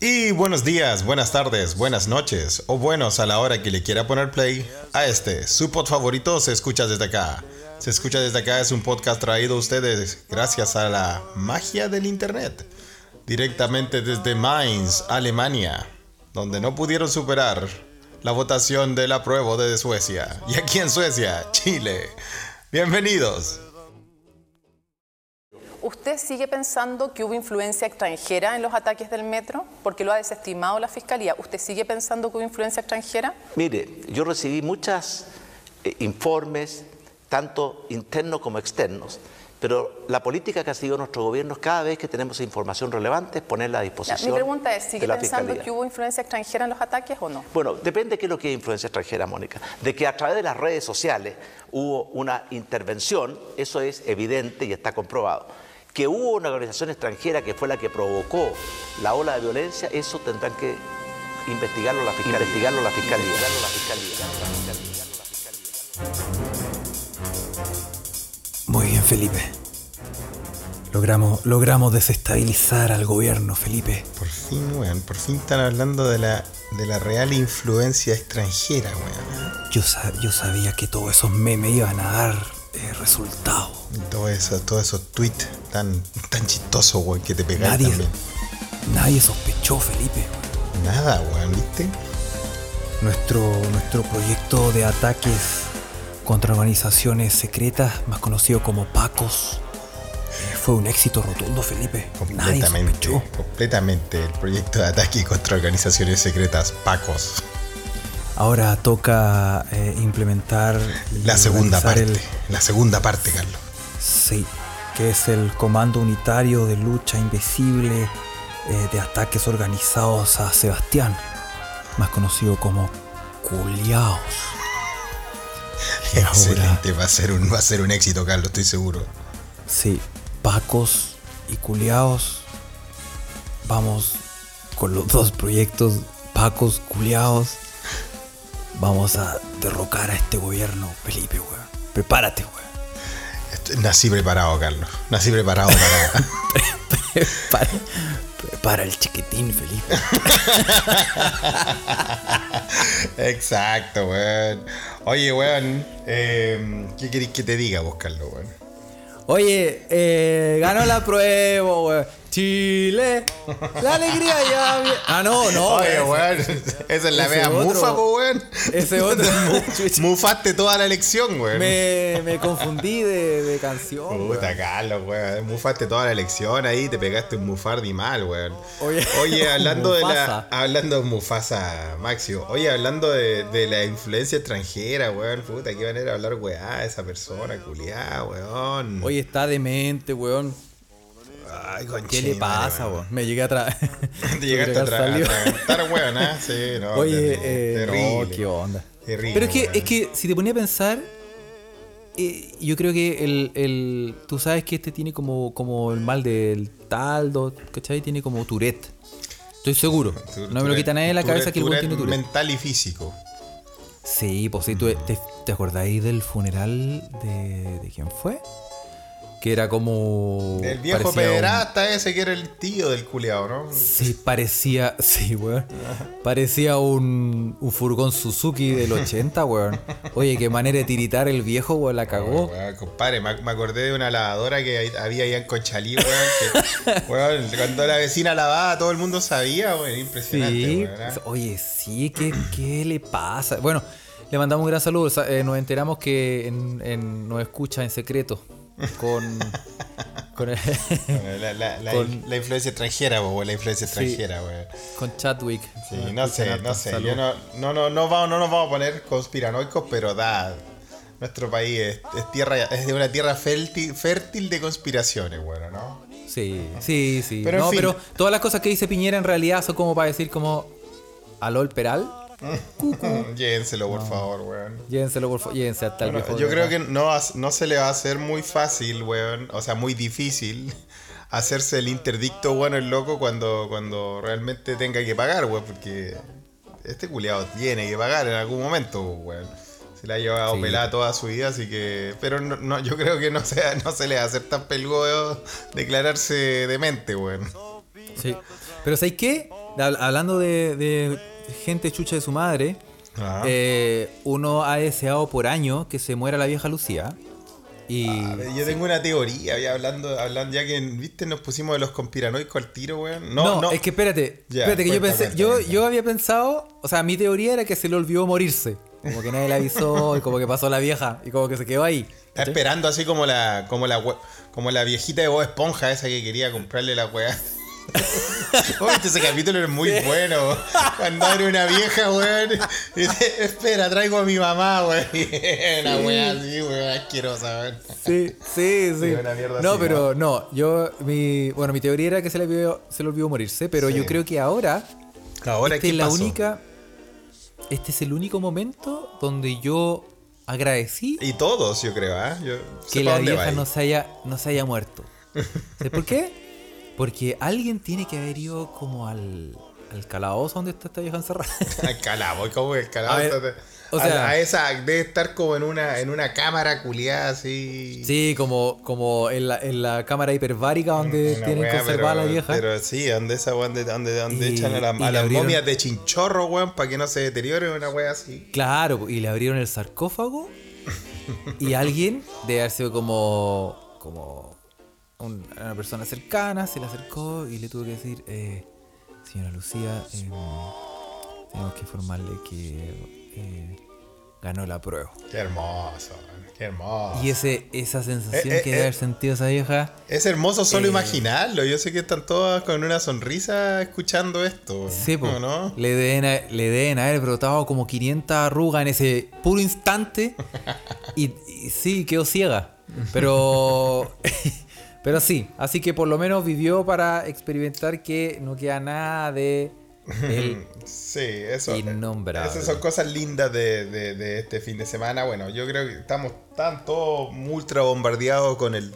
Y buenos días, buenas tardes, buenas noches o buenos a la hora que le quiera poner play a este, su pod favorito se escucha desde acá. Se escucha desde acá es un podcast traído a ustedes gracias a la magia del internet. Directamente desde Mainz, Alemania, donde no pudieron superar la votación del apruebo de Suecia. Y aquí en Suecia, Chile. Bienvenidos. ¿Usted sigue pensando que hubo influencia extranjera en los ataques del metro? Porque lo ha desestimado la Fiscalía. ¿Usted sigue pensando que hubo influencia extranjera? Mire, yo recibí muchos informes, tanto internos como externos, pero la política que ha seguido nuestro gobierno es cada vez que tenemos información relevante es ponerla a Ya, disposición. Mi pregunta es, ¿sigue pensando Fiscalía. que hubo influencia extranjera en los ataques o no? Bueno, depende de qué es lo que es influencia extranjera, Mónica. De que a través de las redes sociales hubo una intervención, eso es evidente y está comprobado. Que hubo una organización extranjera que fue la que provocó la ola de violencia, eso tendrán que investigarlo la fiscalía. Investigarlo la fiscalía. Investigarlo la fiscalía. Muy bien, Felipe. Logramos, logramos desestabilizar al gobierno, Felipe. Por fin, weón, por fin están hablando de la, de la real influencia extranjera, weón. Yo, sa- yo sabía que todos esos memes iban a dar eh, resultado. Todo eso, todos esos tweets tan, tan chistosos, weón, que te pegan Nadie, también. nadie sospechó, Felipe. Nada, weón, ¿viste? Nuestro, nuestro proyecto de ataques contra organizaciones secretas, más conocido como PACOS, eh, fue un éxito rotundo, Felipe. Completamente, completamente el proyecto de ataque contra organizaciones secretas, PACOS. Ahora toca eh, implementar La segunda parte, el- la segunda parte, Carlos. Sí, que es el Comando Unitario de Lucha Invisible eh, de Ataques Organizados a Sebastián, más conocido como ahora- Excelente, va a ser un, va a ser un éxito, Carlos, estoy seguro. Sí, Pacos y Culiaos. Vamos con los dos proyectos, Pacos, Culiaos. Vamos a derrocar a este gobierno, Felipe, weón. Prepárate, weón. Nací preparado, Carlos. Nací preparado para. Prepara, prepara el chiquitín, Felipe. Exacto, weón. Oye, weón, eh, ¿qué querés que te diga vos, Carlos, weón? Oye, eh, ganó la prueba, weón. Chile, la alegría ya. Ah, no, no. Oye, weón. esa es la otro. mufa, weón. Ese otro. Mufaste toda la elección, weón. me, me confundí de, de canción. Puta, weón. Carlos, weón. Mufaste toda la elección ahí, te pegaste un mufardi mal, weón. Oye, Oye, hablando de la. Hablando de Mufasa, Maxio. Oye, hablando de, de la influencia extranjera, weón. Puta, qué manera de hablar, weá, esa persona, culiá, weón. Oye, está demente, weón. Ay, ¿Qué conche le pasa, weón? Me llegué atrás. Te llegaste a tra- Estar weón, ¿ah? Sí, no. Oye, terrible, eh, terrible. no, qué onda. Terrible, Pero es que, weón. es que si te ponía a pensar, eh, yo creo que el, el- Tú sabes que este tiene como, como el mal del taldo, ¿cachai? Tiene como Tourette. Estoy seguro. Tu- No me lo quita nadie de la cabeza que el weón tiene Tourette. mental y físico. Sí, pues sí, tú, te, ¿te acordáis del funeral de, de quién fue? Que era como. El viejo un- pederasta ese que era el tío del culiao, ¿no? Sí, parecía. Sí, weón. Parecía un, un furgón Suzuki del 80, weón. Oye, qué manera de tiritar el viejo, weón, la cagó. Weón, compadre, me, me acordé de una lavadora que había allá en Conchalí, weón. Que, weón, cuando la vecina lavaba, todo el mundo sabía, weón. Impresionante, Sí. weón. ¿ah? Oye, sí, ¿qué, ¿qué le pasa? Bueno, le mandamos un gran saludo. Sa- eh, nos enteramos que en, en- nos escucha en secreto. Con. con, el- La, la- la- Con- la influencia extranjera, weón. La influencia extranjera, weón. con Chadwick. Sí, no sé, no sé. Salud. Yo no, no, no, no, vamos, no nos vamos a poner conspiranoicos, pero da. Nuestro país es, es tierra, es de una tierra fértil, fértil de conspiraciones, bueno, ¿no? Sí, sí, sí. Pero en fin. pero todas las cosas que dice Piñera en realidad son como para decir como. Alol Peral. Llévenselo, por favor, weón. Llévenselo, por favor. Llévense hasta el Bueno, viejo. yo creo acá. que no, no se le va a hacer muy fácil, weón. O sea, muy difícil hacerse el interdicto, bueno, el loco cuando, cuando realmente tenga que pagar, weón. Porque este culiado tiene que pagar en algún momento, weón. Se la ha llevado Sí. pelada toda su vida, así que. Pero no, no, yo creo que no, sea, no se le va a hacer tan peludo declararse demente, weón. Sí. Pero ¿sabes qué? Hab- Hablando de, de gente chucha de su madre, Ah. eh, uno ha deseado por año que se muera la vieja Lucía. Y A ver, yo tengo una teoría, ya hablando, hablando, ya que viste, nos pusimos de los conspiranoicos al tiro, weón. No, no, no, es que espérate, Ya, espérate que yo pensé, cuenta, yo, cuenta. yo había pensado, o sea, mi teoría era que se le olvidó morirse. Como que nadie le avisó y como que pasó la vieja y como que se quedó ahí. Está esperando así como la, como la como la viejita de Bob Esponja esa que quería comprarle la weá. Oye, este ese capítulo es muy bueno. Cuando abre una vieja, weón. y dice, espera, traigo a mi mamá, weón. Una weá así, weón, asquerosa, weón. Sí, sí, sí. Sí, no, así, pero no, yo, mi, bueno, mi teoría era que se le olvidó, se le olvidó morirse, pero Sí. yo creo que ahora, Ahora, este ¿qué es la pasó? única, este es el único momento donde yo agradecí Y todos, yo creo, ¿ah? Yo sé que la vieja no se haya, no se haya muerto. ¿Sabes por qué? Porque alguien tiene que haber ido como al, al calabozo donde está esta vieja encerrada. Al calabo, ¿cómo que el calabo? A ver, Está- o a sea- a esa, debe estar como en una, en una cámara culiada así. sí, como, como en, la, en la cámara hiperbárica donde Una tienen conservada pero- la vieja. Pero sí, donde esa donde, donde, donde Y- echan a, la- a las abrieron- momias de chinchorro, weón, para que no se deteriore una weá así. Claro, y le abrieron el sarcófago y alguien debe haber sido como, como un- una persona cercana, se le acercó y le tuvo que decir, eh, señora Lucía, eh, tenemos que informarle que eh, ganó la prueba. Qué hermoso, qué hermoso. Y ese, esa sensación Eh, eh, que debe eh. haber sentido esa vieja, Es hermoso solo imaginarlo. Yo sé que están todas con una sonrisa escuchando esto. sí, ¿no? le, deben, le deben haber brotado como 500 arrugas en ese puro instante y, y sí, quedó ciega. Pero... Pero sí, así que por lo menos vivió para experimentar que no queda nada de él. Sí, eso. Innombrable. Esas son cosas lindas de, de- de este fin de semana. Bueno, yo creo que estamos tan todos ultra bombardeados con el,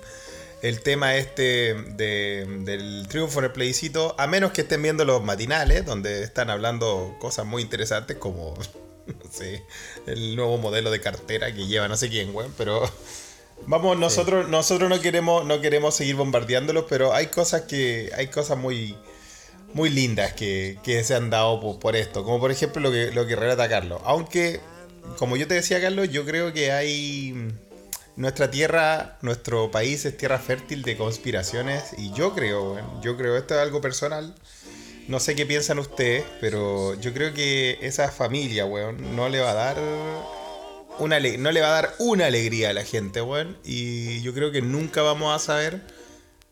el tema este de- del triunfo en el plebiscito. A menos que estén viendo los matinales, donde están hablando cosas muy interesantes como, no sé, el nuevo modelo de cartera que lleva no sé quién, weón. Pero vamos, nosotros, nosotros no queremos, no queremos seguir bombardeándolos, pero hay cosas que, hay cosas muy muy lindas que, que se han dado por, por esto. Como por ejemplo lo que, lo que relata Carlos. Aunque, como yo te decía, Carlos, yo creo que hay. Nuestra tierra, nuestro país es tierra fértil de conspiraciones. Y yo creo, yo creo, esto es algo personal. No sé qué piensan ustedes, pero yo creo que esa familia, weón, no le va a dar. Una, no le va a dar una alegría a la gente, weón. Y yo creo que nunca vamos a saber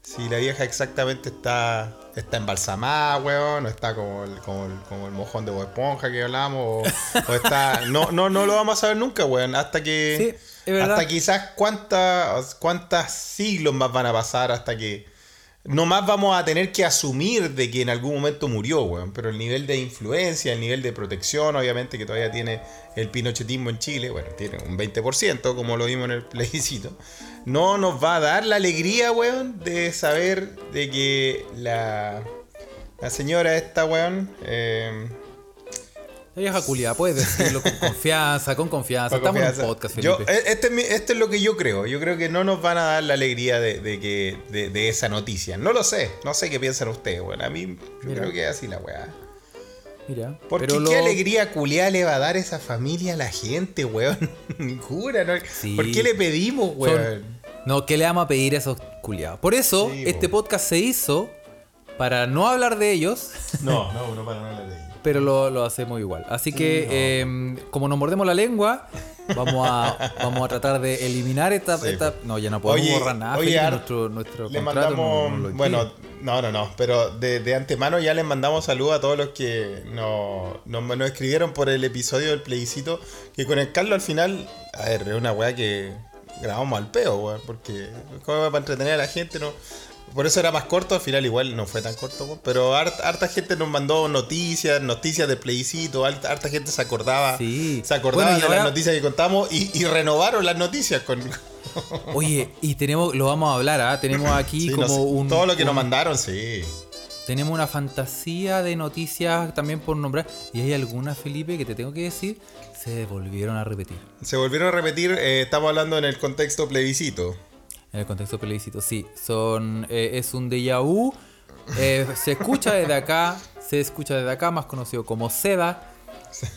si la vieja exactamente está, está embalsamada, weón, o está como el, como el, como el mojón de Bob Esponja que hablamos, o, o está... No, no, no lo vamos a saber nunca, weón, hasta que... Sí, es verdad. hasta quizás cuántas, cuántas siglos más van a pasar hasta que... No más vamos a tener que asumir de que en algún momento murió, weón. Pero el nivel de influencia, el nivel de protección, obviamente, que todavía tiene el pinochetismo en Chile, bueno, tiene un 20%, como lo vimos en el plebiscito. No nos va a dar la alegría, weón, de saber de que la, la señora esta, weón, eh, La vieja culia, puedes decirlo con confianza, con confianza. Con Estamos en un podcast, Yo, Felipe. eh, este, es mi- este es lo que yo creo. Yo creo que no nos van a dar la alegría de, de que, de, de esa noticia. No lo sé. No sé qué piensan ustedes, weón. A mí yo Mira. creo que es así la weá. Mira, Porque pero qué lo- alegría culiada le va a dar esa familia a la gente, weón. Ninguna, ¿no? Sí. ¿Por qué le pedimos, son- weón? No, ¿qué le vamos a pedir a esos culiados? Por eso, Sí, este po. podcast se hizo para no hablar de ellos, No, no, no para nada de ellos. Pero lo, lo hacemos igual. Así que, eh, como nos mordemos la lengua, vamos a, vamos a tratar de eliminar esta, Sí, esta-. No, ya no podemos Oye, borrar nada. oye, nuestro, nuestro Le contrato mandamos, no- no bueno, no, no, no, pero de, de antemano ya les mandamos saludos a todos los que nos, nos escribieron por el episodio del plebiscito, que con el Carlos al final, a ver, es una weá que grabamos al peo, weón, porque como para entretener a la gente, no por eso era más corto, al final igual no fue tan corto, pero harta, harta gente nos mandó noticias, noticias del plebiscito, harta, harta gente se acordaba, Sí. se acordaba Bueno, de ahora- las noticias que contamos y, y renovaron las noticias con... Oye, y tenemos, lo vamos a hablar, ¿ah? Tenemos aquí Sí, como no sé, un. todo lo que nos mandaron, sí. Tenemos una fantasía de noticias también por nombrar. Y hay algunas, Felipe, que te tengo que decir, se volvieron a repetir. Se volvieron a repetir, eh, estamos hablando en el contexto plebiscito. En el contexto plebiscito, sí. Son, eh, es un déjà vu Eh, se escucha desde acá, se escucha desde acá, más conocido como Seda.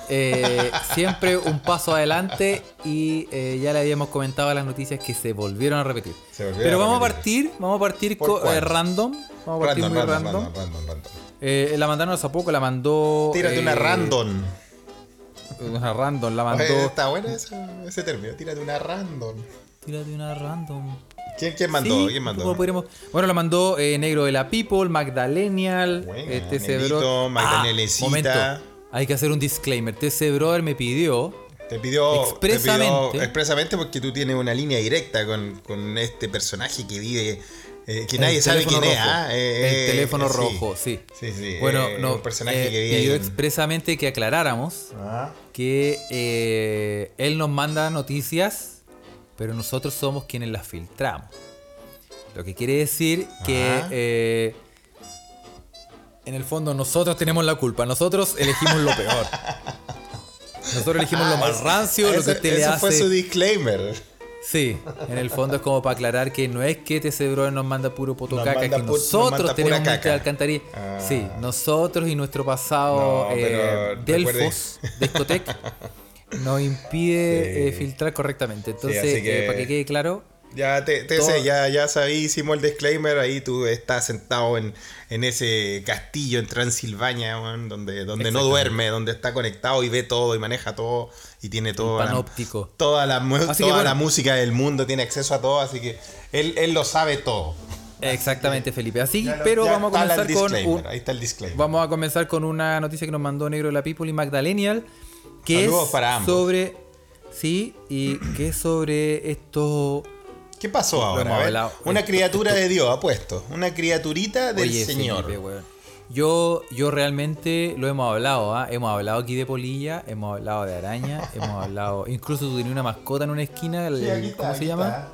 Eh, siempre un paso adelante y eh, ya le habíamos comentado las noticias que se volvieron a repetir. Volvieron Pero vamos a repetir. partir, vamos a partir ¿Por co- cuál? eh, random. Vamos a partir Random, muy random, random. random, random, random. La mandaron hace poco, la mandó. Tírate una random. Una random, la mandó. Oye, está bueno ese, ese término. Tírate una random. Tírate una random. ¿Quién, quién mandó? Sí, ¿Quién mandó? ¿cómo podríamos- Bueno, la mandó eh, Negro de la People, Magdalenial, eh, TC Negrito, Bro- Magdalenecita. Ah, momento. Hay que hacer un disclaimer. TC Brother me pidió. Te pidió Expresamente. te pidió expresamente porque tú tienes una línea directa con, con este personaje que vive, eh, que nadie sabe quién es. rojo. ah, eh, el teléfono eh, rojo, sí. Sí, sí. Bueno, no, un personaje que vive pidió en- expresamente que aclaráramos Ah. que él nos manda noticias, pero nosotros somos quienes las filtramos. Lo que quiere decir que eh, en el fondo nosotros tenemos la culpa, nosotros elegimos lo peor. Nosotros elegimos lo Ah, más ese- rancio, lo que ese- usted le ese hace. fue su disclaimer. Sí, en el fondo es como para aclarar que no es que TC Brother nos manda puro potocaca, que nos nosotros tenemos de alcantarilla. Ah. Sí, nosotros y nuestro pasado No, eh, Delfos, discoteca, nos impide Sí. eh, filtrar correctamente. Entonces, así que- eh, para que quede claro, Ya te, te Todo- sé, ya, ya sabí, hicimos el disclaimer, ahí tú estás sentado en, en ese castillo en Transilvania, weón, donde, donde no duerme, donde está conectado y ve todo y maneja todo y tiene toda la, panóptico. toda, la, toda la bueno. música del mundo, tiene acceso a todo, así que él, él lo sabe todo. Exactamente, Felipe. Así, Ya pero ya vamos a comenzar con un- Ahí está el disclaimer. Vamos a comenzar con una noticia que nos mandó Negro de la People y Magdalenial, que Saludos es para ambos. sobre sí, y que es sobre esto ¿Qué pasó ahora? Una criatura de Dios, apuesto. Una criaturita del Oye, Señor. Felipe. Yo, yo realmente lo hemos hablado, ¿ah? Hemos hablado aquí de polilla, hemos hablado de araña, hemos hablado. Incluso tú tenías una mascota en una esquina, Sí, está, ¿cómo se llama?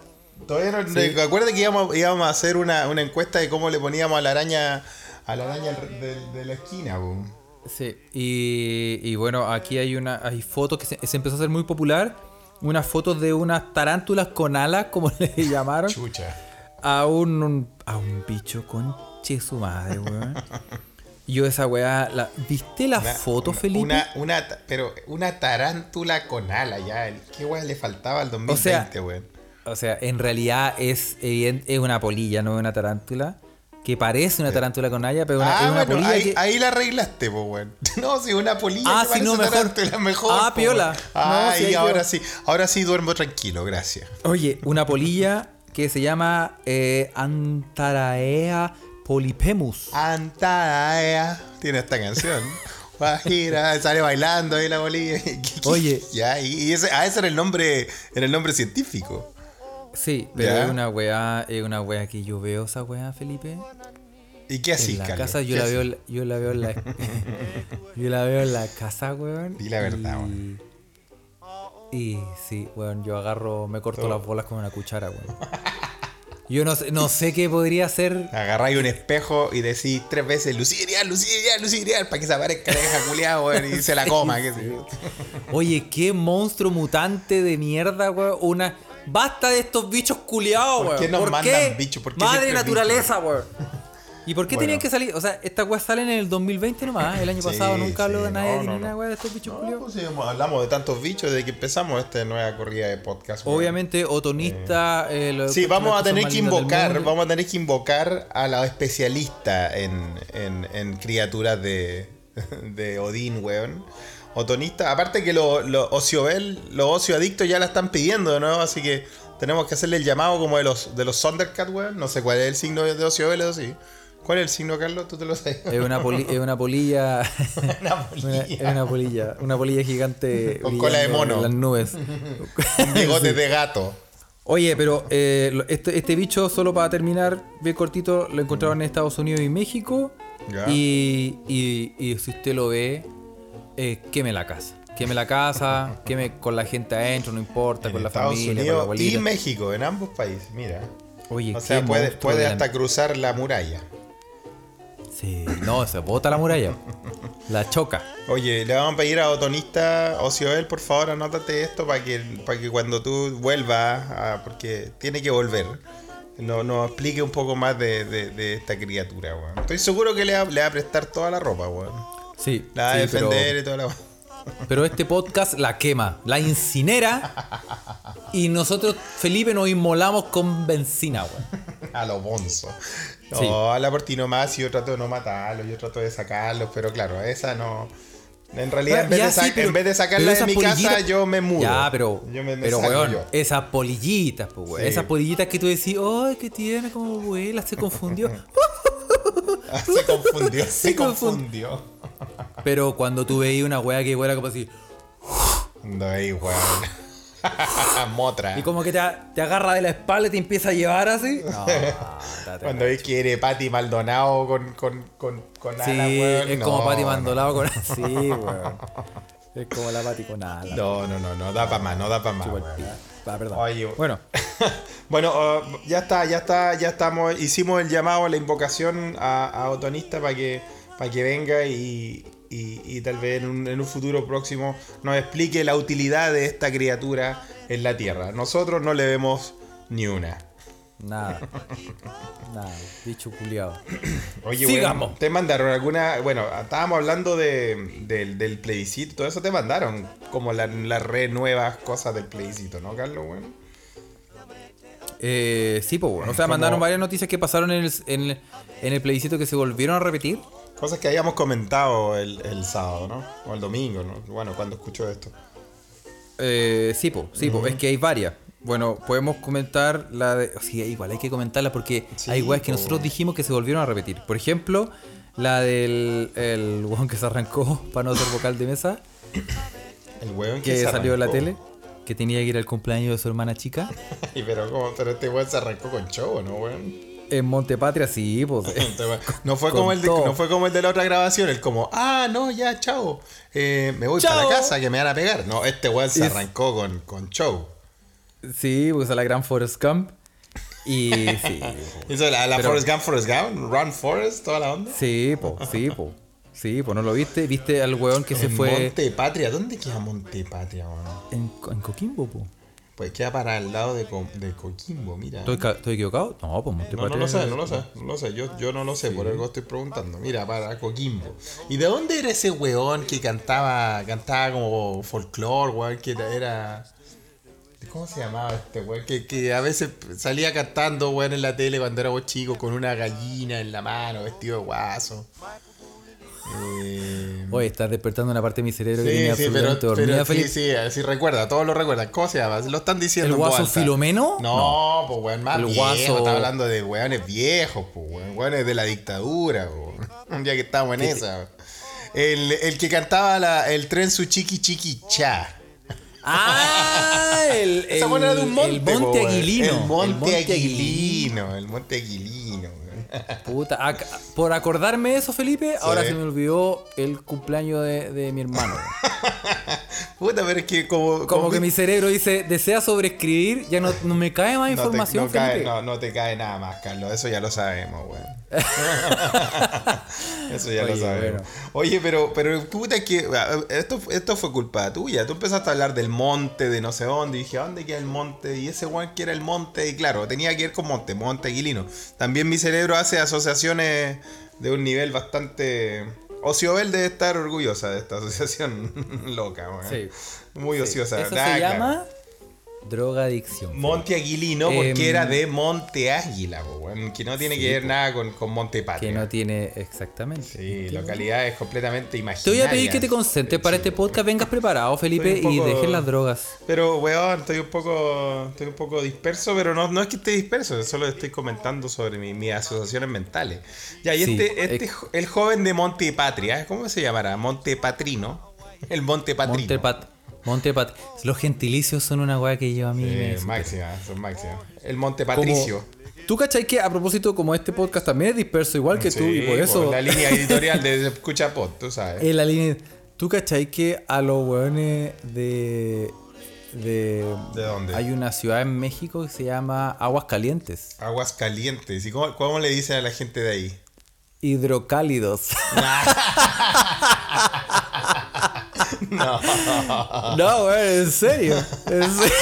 Todavía no. Sí. Recuerda que íbamos, íbamos a hacer una, una encuesta de cómo le poníamos a la araña a la araña de, de la esquina, po. Sí, y, y bueno, aquí hay una hay fotos que se, se empezó a hacer muy popular. Unas fotos de unas tarántulas con alas, como le llamaron, Chucha. a un, un- a un bicho conche su madre, weón. Yo esa weá, la, ¿viste la Una- foto, una- Felipe? Una, una, pero una tarántula con ala ya. ¿Qué weá le faltaba al 2020, sea, weón? O sea, en realidad es, es una polilla, no es una tarántula. Que parece una tarántula con haya, pero una- Ah, es una bueno, polilla ahí, que... ahí la arreglaste, po, weón. No, si una polilla Ah, que si no, mejor. tarántula, mejor. Ah, po, piola. No, Ah, ahí ahora yo- sí, ahora sí duermo tranquilo, gracias. Oye, una polilla que se llama eh, Antaraea polypemus. Antaea. Tiene esta canción. Guajira, sale bailando ahí la bolilla. Oye. Ya, y, y ese, ah, ese era el nombre, era el nombre científico. Sí, pero ¿Ya? es una weá, es una weá que yo veo esa weá, Felipe. ¿Y qué así, en la Carlos? casa yo ¿Qué la veo, yo la veo en la yo la veo en la casa, weón. Di la verdad, y, weón. y sí, weón, yo agarro, me corto Todo. las bolas con una cuchara, weón. Yo no sé, no sé qué podría ser. Agarráis un espejo y decís tres veces Lucidial, Lucidial, Lucidial, para que se aparezca la vieja culiada, weón, y se la coma. qué sé yo. Oye, qué monstruo mutante de mierda, weón. Una. Basta de estos bichos culiados, ¿Por weón. qué nos mandan bichos? ¿Por qué Madre naturaleza, weón. ¿Y por qué Bueno. tenían que salir? O sea, estas weas salen en el 2020 nomás. ¿eh? El año Sí, pasado nunca habló sí, de nadie no, ni no, una no. de estos bichos culiados. pues, sí, hablamos de tantos bichos desde que empezamos esta nueva corrida de podcast. weón. Obviamente, otonista. eh, lo Sí, vamos a tener que invocar, vamos a tener que invocar a la especialista en, en, en criaturas de, de Odín, weón. Otonista, aparte que los lo Ociobel, los ocioadictos ya la están pidiendo, ¿no? Así que tenemos que hacerle el llamado como de los de los Thundercat, weón. No sé cuál es el signo de Ociobel, eso sí. ¿Cuál es el signo, Carlos? ¿Tú te lo sabes? Es una, poli- es una polilla. Una polilla. es una polilla. Una polilla gigante. Con cola de mono. En las nubes. Con bigotes de gato. Oye, pero eh, este, este bicho, solo para terminar, bien cortito, lo encontraron en Estados Unidos y México. Ya. Y, y- y si usted lo ve, eh, queme la casa. Queme la casa, queme con la gente adentro, no importa, En con la familia, con la Unidos y abuelita. México, en ambos países, mira. Oye, O sea, puede, puede la- hasta cruzar la muralla. Sí, no, se bota la muralla. La choca. Oye, le vamos a pedir a Otonista Ocioel, por favor, anótate esto para que, para que cuando tú vuelvas, a- porque tiene que volver, no, nos explique un poco más de, de- de esta criatura, weón. Estoy seguro que le va, le va a prestar toda la ropa, weón. Sí, La va a sí, pero, defender y toda la pero este podcast la quema, la incinera y nosotros, Felipe, nos inmolamos con benzina, weón. A lo bonzo. No, Sí. a la más yo trato de no matarlos, yo trato de sacarlos, pero claro, esa no. En realidad, en vez, Ya, de, sí, pero- en vez de sacarla pero de mi casa, yo me mudo. Ya, pero, yo me, me pero weón, yo. esas polillitas, pues, weón. Sí. Esas polillitas que tú decís, ¡ay, que tiene como vuela! Se confundió. se confundió, se, Se confund- confundió. Pero cuando tú veías una weá que vuela como así, No, ahí, weón. Motra. y como que te, te agarra de la espalda y te empieza a llevar así. No, Cuando ves que eres Pati Maldonado con, con, con, con Sí, alas, weón. es no, como Pati no. Mandolado con. Sí, weón. Es como la Pati con alas. No, no, no, no da para más, no da para más. Ah, perdón. Oye, bueno, bueno, uh, ya está, ya está, ya estamos. Hicimos el llamado, la invocación a, a Otonista para que, para que venga y, y- y tal vez en un, en un futuro próximo nos explique la utilidad de esta criatura en la Tierra. Nosotros no le vemos ni una. nada. Nada, bicho culiado. Oye, Sigamos. weón, te mandaron alguna. Bueno, estábamos hablando de, del, del plebiscito, todo eso te mandaron. Como las la re nuevas cosas del plebiscito, ¿no, Carlos? Bueno. Eh, sí, pues bueno. O sea, mandaron varias noticias que pasaron en el, en, en el plebiscito que se volvieron a repetir. Cosas que habíamos comentado el, el sábado, ¿no? O el domingo, ¿no? Bueno, cuando escucho esto. Eh, sí, po, sí, po, es que hay varias. Bueno, podemos comentar la de. Sí, igual hay que comentarla porque Sí, hay weas que nosotros dijimos que se volvieron a repetir. Por ejemplo, la del el weón que se arrancó para no ser vocal de mesa, El hueón que se salió en la tele, que tenía que ir al cumpleaños de su hermana chica. Ay, pero, ¿cómo? pero este weón se arrancó con show, ¿no, weón? En Montepatria, sí, pues. No fue, como el de, no fue como el de la otra grabación, el como, ah, no, ya, chao. Eh, me voy para la casa que me van a pegar. No, este weón se Es- arrancó con, con show. Sí, pues a la gran Forest Gump. Y sí. Hizo la, la Pero- Forrest Gump, Forrest Gump, Run Forest, toda la onda. sí, po, sí, po. Sí, pues no lo viste. ¿Viste al weón que se fue Monte Patria, ¿dónde queda Monte Patria, weón? en, en Coquimbo, po? Pues queda para el lado de, Co- de Coquimbo, mira. ¿Estoy, estoy equivocado? No, pues No, Montepatria. no lo sé, no lo sé, no lo sé. Yo, yo no lo sé, por algo estoy preguntando. Mira, para Coquimbo. ¿Y de dónde era ese weón que cantaba, cantaba como folclore, weón? Que era, era- ¿Cómo se llamaba este weón? Que, que a veces salía cantando, weón, en la tele cuando éramos chicos, con una gallina en la mano, vestido de guaso. Eh, Oye, estás despertando una parte de mi cerebro que Sí, tenía sí, pero, absolutamente dormida, pero sí, Felipe. sí, sí, recuerda, todos lo recuerdan. ¿Cómo se llama? Lo están diciendo. ¿El guaso. Filomeno? No, pues weón, más El viejo. guaso- Está hablando de weones viejos, pues weón. Weones de la dictadura, weón. Un día que estábamos en esa. El, el que cantaba la- el tren su chiqui chiqui cha. Ah, el, Esa el- era de un monte. el monte aguilino. El monte, Monte aguilino. El monte aguilino. Puta, por acordarme de eso, Felipe, ahora se me olvidó el cumpleaños de, de mi hermano. Puta, pero es que como. Como que mi cerebro dice, desea sobreescribir, ya no, no me cae más no te- información, no, cae- no, no te cae nada más, Carlos. Eso ya lo sabemos, weón. Eso ya lo sabemos. bueno. Oye, pero, pero puta que ah, esto, esto fue culpa tuya. Tú empezaste a hablar del monte, de no sé dónde, y dije, ¿a dónde queda el monte? Y ese weón que era el monte, y claro, tenía que ir con monte, monte Aguilino. También mi cerebro hace asociaciones de un nivel bastante. Ociobel debe estar orgullosa de esta asociación loca. Sí. Muy Sí. ociosa. Eso se claro. Drogadicción. Monte Aguilino porque Em, era de Monte Águila, que no tiene que ver nada con, con Monte que Patria. no tiene exactamente. Sí, localidades completamente Te imaginarias. voy a pedir que te concentres para este podcast, vengas preparado, Felipe, y dejes las drogas. Pero, weón, estoy un poco estoy un poco disperso, pero no, no es que esté disperso, solo estoy comentando sobre mi- mis asociaciones mentales. Ya, y Sí, este, este el joven de Monte Patria, ¿cómo se llamará? Monte Patrino. El Monte Patrino. Montepat. Montepat. Los gentilicios son una weá que yo a mí me. Máxima, son máximas. El Monte Como- Patricio. Tú cachai que a propósito, como este podcast también es disperso, igual que tú, y por eso. La línea editorial de Escucha Pod, tú sabes. en la línea. ¿Tú cachai que a los weones de. de. ¿De dónde? Hay una ciudad en México que se llama Aguas Calientes. Aguas calientes. ¿Y cómo, cómo le dicen a la gente de ahí? Hidrocálidos. No, en serio. En serio.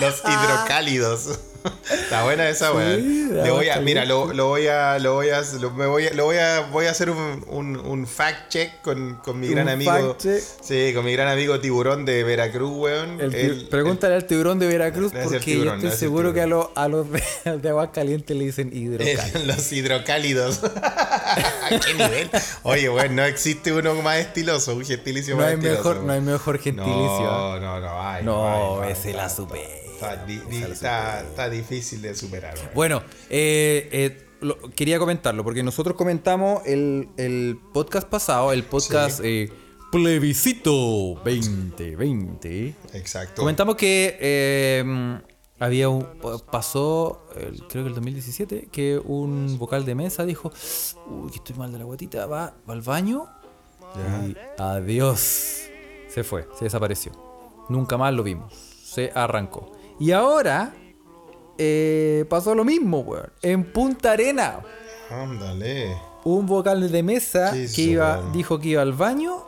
Los hidrocálidos. Está buena esa, weón. Le voy a, mira, lo, lo voy a, lo voy a, lo, me voy a, lo voy a, voy a hacer un, un, un fact check con, con mi gran Un amigo. Sí, con mi gran amigo tiburón de Veracruz, weón. El Él- pregúntale al tiburón de Veracruz ser porque tiburón, yo estoy ser seguro que a, los a los de, de Aguascalientes le dicen hidrocálidos. los hidrocálidos. ¿A qué nivel? Oye, weón, no existe uno más estiloso, un gentilicio No más hay, estiloso. mejor, weón. no hay mejor gentilicio. No, no, no, hay, No, hay, ese la supera. Está, di- di- Esa la está- está difícil de superar. Bueno, eh, eh, lo- quería comentarlo porque nosotros comentamos el, el podcast pasado, el podcast eh, Plebiscito 2020. Exacto. Comentamos que había un, pasó, el- creo que el 2017, que un vocal de mesa dijo, uy, que estoy mal de la guatita, va, va al baño y adiós. Se fue, se desapareció. Nunca más lo vimos. Se arrancó. Y ahora eh, pasó lo mismo, weón. En Punta Arena. Ándale. Un vocal de mesa ¿Qué que iba, dijo que iba al baño.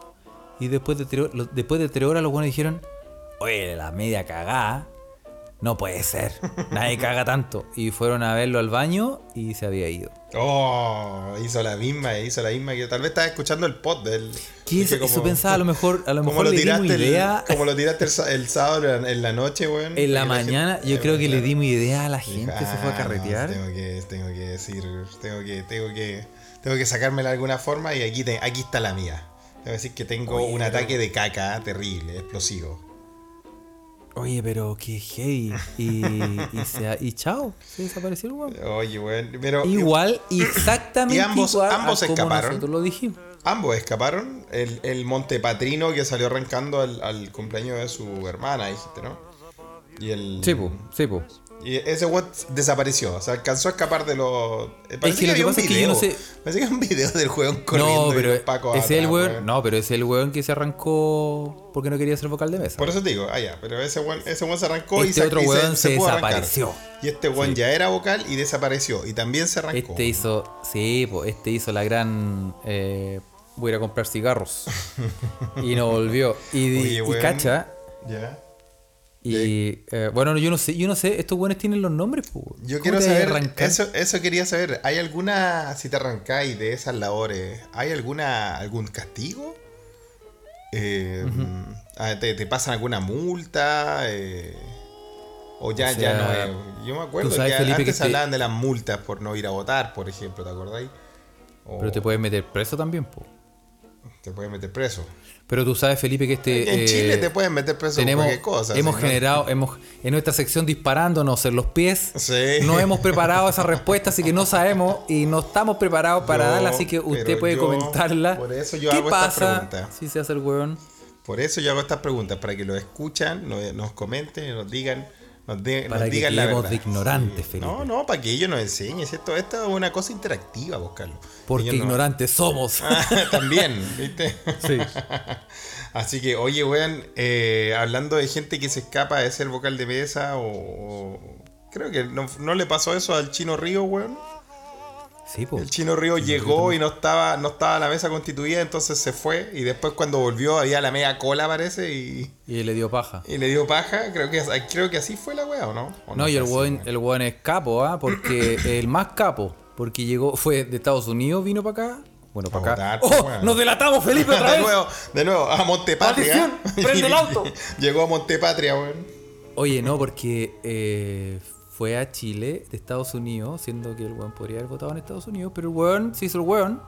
Y después de, tres, después de tres horas los buenos dijeron, oye, la media cagada. No puede ser. Nadie caga tanto. Y fueron a verlo al baño y se había ido. Oh, hizo la misma, hizo la misma que tal vez estaba escuchando el pod del. ¿Qué es? Eso pensaba, a lo mejor, a lo como mejor lo le dimos idea. el, como lo tiraste el, el sábado en, en la noche, weón. En la mañana, gente- yo creo que le claro. dimos idea a la gente, se fue a "Ah, carretear. no, tengo que, tengo que decir, tengo que, tengo que, tengo que sacármela de alguna forma y aquí, te- aquí está la mía. Tengo que decir que tengo Oye, un ataque de caca terrible, explosivo. Oye, pero qué heavy. Y, y, se, y chao, se desapareció weón. Oye, weón, pero Igual, exactamente Y ambos- igual ambos a como escaparon. nosotros lo dijimos. ambos escaparon. El, el Montepatrino que salió arrancando al, al cumpleaños de su hermana, dijiste, ¿no? Y el. Sí, po, sí, po. Y ese weón desapareció, o sea, alcanzó a escapar de los. eh, parece que lo que había un pasa es que yo no video. sé- Parece que hay un video del juego corriendo No, y pero los pacos es el atrás, weón. weón. No, pero es el weón que se arrancó porque no quería ser vocal de mesa. Por eso te digo, ah, ya, pero ese weón, ese weón se arrancó y Este se, otro y se- weón se se arrancar. desapareció. Y este weón ya era vocal y desapareció. Y también se arrancó. Este hizo, sí, po, este hizo la gran. eh, voy a ir a comprar cigarros. y no volvió. Y, Oye, y weón. cacha. Ya. Y eh, bueno, yo no sé, yo no sé, estos weones tienen los nombres, po. Yo ¿Cómo quiero saber, eso, eso quería saber, ¿hay alguna, si te arrancáis de esas labores, ¿hay alguna, algún castigo? Eh, ah, ¿te, te pasan alguna multa? Eh, o ya, O ya sea, no es. Yo me acuerdo sabes, que Felipe, antes que te- hablaban de las multas por no ir a votar, por ejemplo, ¿te acordáis? O Pero te puedes meter preso también, po. te pueden meter preso. Pero tú sabes, Felipe, que este. en eh, Chile te pueden meter preso tenemos, por cualquier cosa. hemos generado, hemos, en nuestra sección disparándonos en los pies, Sí. no hemos preparado esa respuesta, así que no sabemos y no estamos preparados para Yo, darla, así que usted puede yo- comentarla. por eso yo ¿Qué hago esta pasa pregunta. si se hace el hueón? Por eso yo hago estas preguntas, para que lo escuchan, nos, nos comenten y nos digan, nos, de- Para nos que digan la verdad. de ignorantes, Felipe. No, no, para que ellos nos enseñen, ¿cierto? Esto es una cosa interactiva, buscarlo. Porque ignorantes somos. También, ¿viste? Sí. Así que, oye, weón, eh, hablando de gente que se escapa de ser vocal de mesa o... o- creo que no, no le pasó eso al Chino Río, weón. Sí, po. El Chino Río llegó y no estaba, no estaba la mesa constituida, entonces se fue. Y después cuando volvió había la media cola, parece, y, Y le dio paja. y le dio paja. Creo que, creo que así fue la weá, ¿o no? ¿O No, y el weón, el weón es capo, ¿ah? Porque el más capo. Porque llegó, fue de Estados Unidos, vino para acá. Bueno, A para acá. pues, ¡Oh! ¡Nos delatamos, Felipe, otra de nuevo, de nuevo, a Montepatria. ¡Prende el auto! Llegó a Montepatria, weón. Oye, no, porque eh, fue a Chile de Estados Unidos, siendo que el weón podría haber votado en Estados Unidos, pero el weón se hizo el weón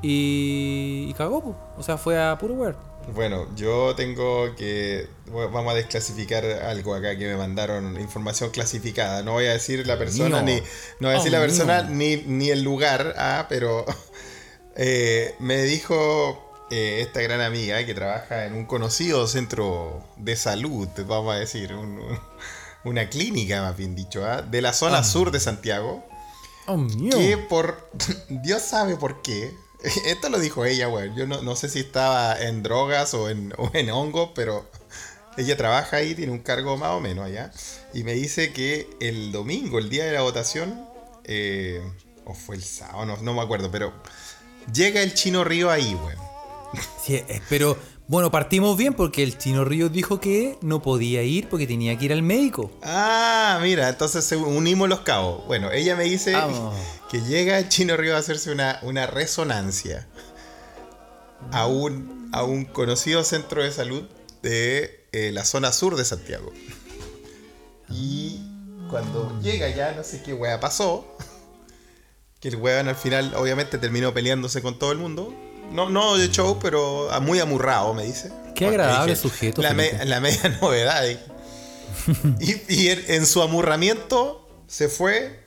y, y cagó, po. o sea, fue a puro weón. Bueno, yo tengo que. bueno, Vamos a desclasificar algo acá que me mandaron, información clasificada. No voy a decir la persona ni. No voy a decir Oh, la persona mío. ni, ni el lugar, ah, pero. eh, me dijo eh, esta gran amiga que trabaja en un conocido centro de salud, vamos a decir, un- un- una clínica más bien dicho, ah, de la zona Ah. sur de Santiago. ¡Oh, mío! Que por. Dios sabe por qué. Esto lo dijo ella, güey. Yo no, no sé si estaba en drogas o en, o en hongo, pero ella trabaja ahí, tiene un cargo más o menos allá. Y me dice que el domingo, el día de la votación, eh, o fue el sábado, no, no me acuerdo, pero llega el chino río ahí, güey. Sí, eh, pero bueno, partimos bien porque el Chino Ríos dijo que no podía ir porque tenía que ir al médico. Ah, mira, entonces se- unimos los cabos. Bueno, ella me dice. Vamos. que llega el Chino Río a hacerse una, una resonancia a un, a un conocido centro de salud de eh, la zona sur de Santiago. Y cuando llega ya, no sé qué wea pasó, que el weón al final obviamente terminó peleándose con todo el mundo. No, no de show, pero a- muy amurrado, me dice. Qué agradable dije, sujeto, La, me- la media novedad. y y en, en su amurramiento se fue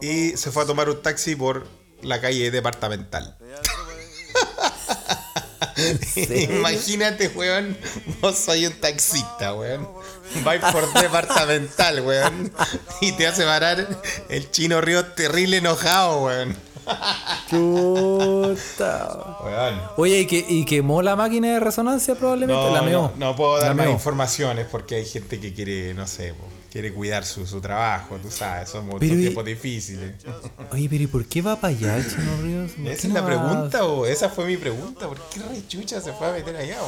y se fue a tomar un taxi por la calle departamental. Imagínate, weón, vos soy un taxista, weón. Vais por departamental, weón. Y te hace parar el chino río terrible enojado, weón. Weón. Oye, ¿y, que, y quemó la máquina de resonancia probablemente? No, la meó. no, no puedo dar La más meó. informaciones porque hay gente que quiere, no sé, quiere cuidar su, su trabajo, tú sabes, Pero y- tiempos difíciles. Oye, pero ¿y por qué va para allá Chino Ríos? ¿Por Esa es la no pregunta, o esa fue mi pregunta. ¿Por qué rechucha se fue a meter allá?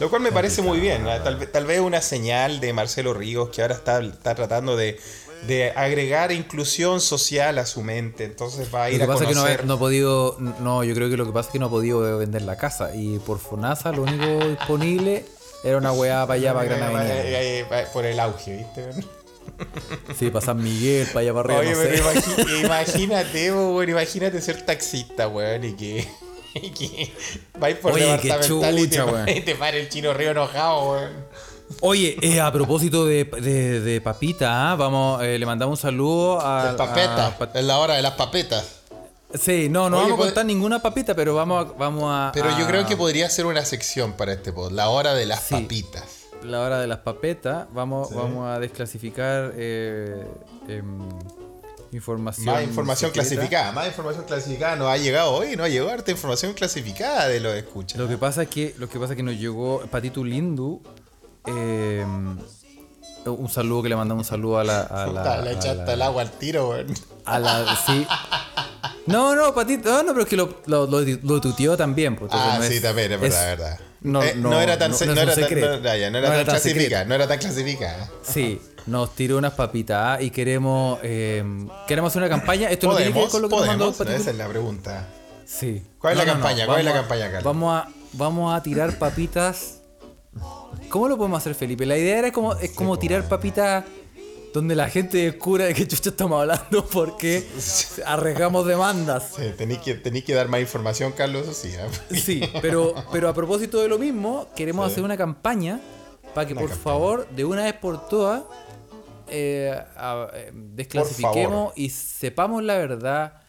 Lo cual me parece muy bien. Tal, tal vez una señal de Marcelo Ríos que ahora está, está tratando de, de agregar inclusión social a su mente. Entonces va a Lo ir que a pasa es que no, conocer. ha- no ha podido. No, yo creo que lo que pasa es que no ha podido vender la casa. Y por FONASA lo único disponible era una weá para allá, para Gran Avenida. por el auge, ¿viste? Sí, para San Miguel, para allá para Oye, arriba. no pero sé. imagi- imagínate, weón, imagínate ser taxista, weón, y que, y que vais por Oye, departamental y te, chucha, y te para el chino río enojado, weón. Oye, eh, a propósito de, de, de papita, ¿ah? vamos, eh, le mandamos un saludo a. Es la hora de las papetas. Sí, no, no Oye, vamos a puede- contar ninguna papita, pero vamos a. Vamos a Pero yo a- creo que podría ser una sección para este pod, la hora de las Sí. papitas. La hora de las papetas, vamos, vamos a desclasificar eh, em, información. Más información secreta. clasificada, más información clasificada nos ha llegado hoy, no ha llegado harta información clasificada de los escuchas. Lo que pasa es que, lo que, pasa es que nos llegó Patito Lindu. Eh, un saludo que le mandamos un saludo a la. A la, Puta, le a echaste la- el agua al tiro, weón. a la- sí. No, no, Patito, no, no, pero es que lo, lo, lo, lo tuteó también. pues, Ah, no sí, también, es verdad, es verdad. No, Eh, no, era tan, no- no no era tan, no, no No era tan tan clasificada, no era tan clasificada. Sí, nos tiró unas papitas ¿ah? y queremos eh, queremos hacer una campaña. Esto no tiene ¿Podemos? con lo que nos mandó ¿Podemos? Patito. Esa es la pregunta. Sí. ¿Cuál es la campaña? ¿Cuál es la campaña, Carlos? Vamos a, vamos a tirar papitas. ¿Cómo lo podemos hacer, Felipe? La idea era como, es como tirar papitas donde la gente descubra de qué chucha estamos hablando porque arriesgamos demandas. Sí, tenéis que, que dar más información, Carlos, eso sí. ¿eh? Sí, pero, pero a propósito de lo mismo, queremos hacer una campaña para que Una por campaña. favor, de una vez por todas, eh, a- eh, desclasifiquemos y sepamos la verdad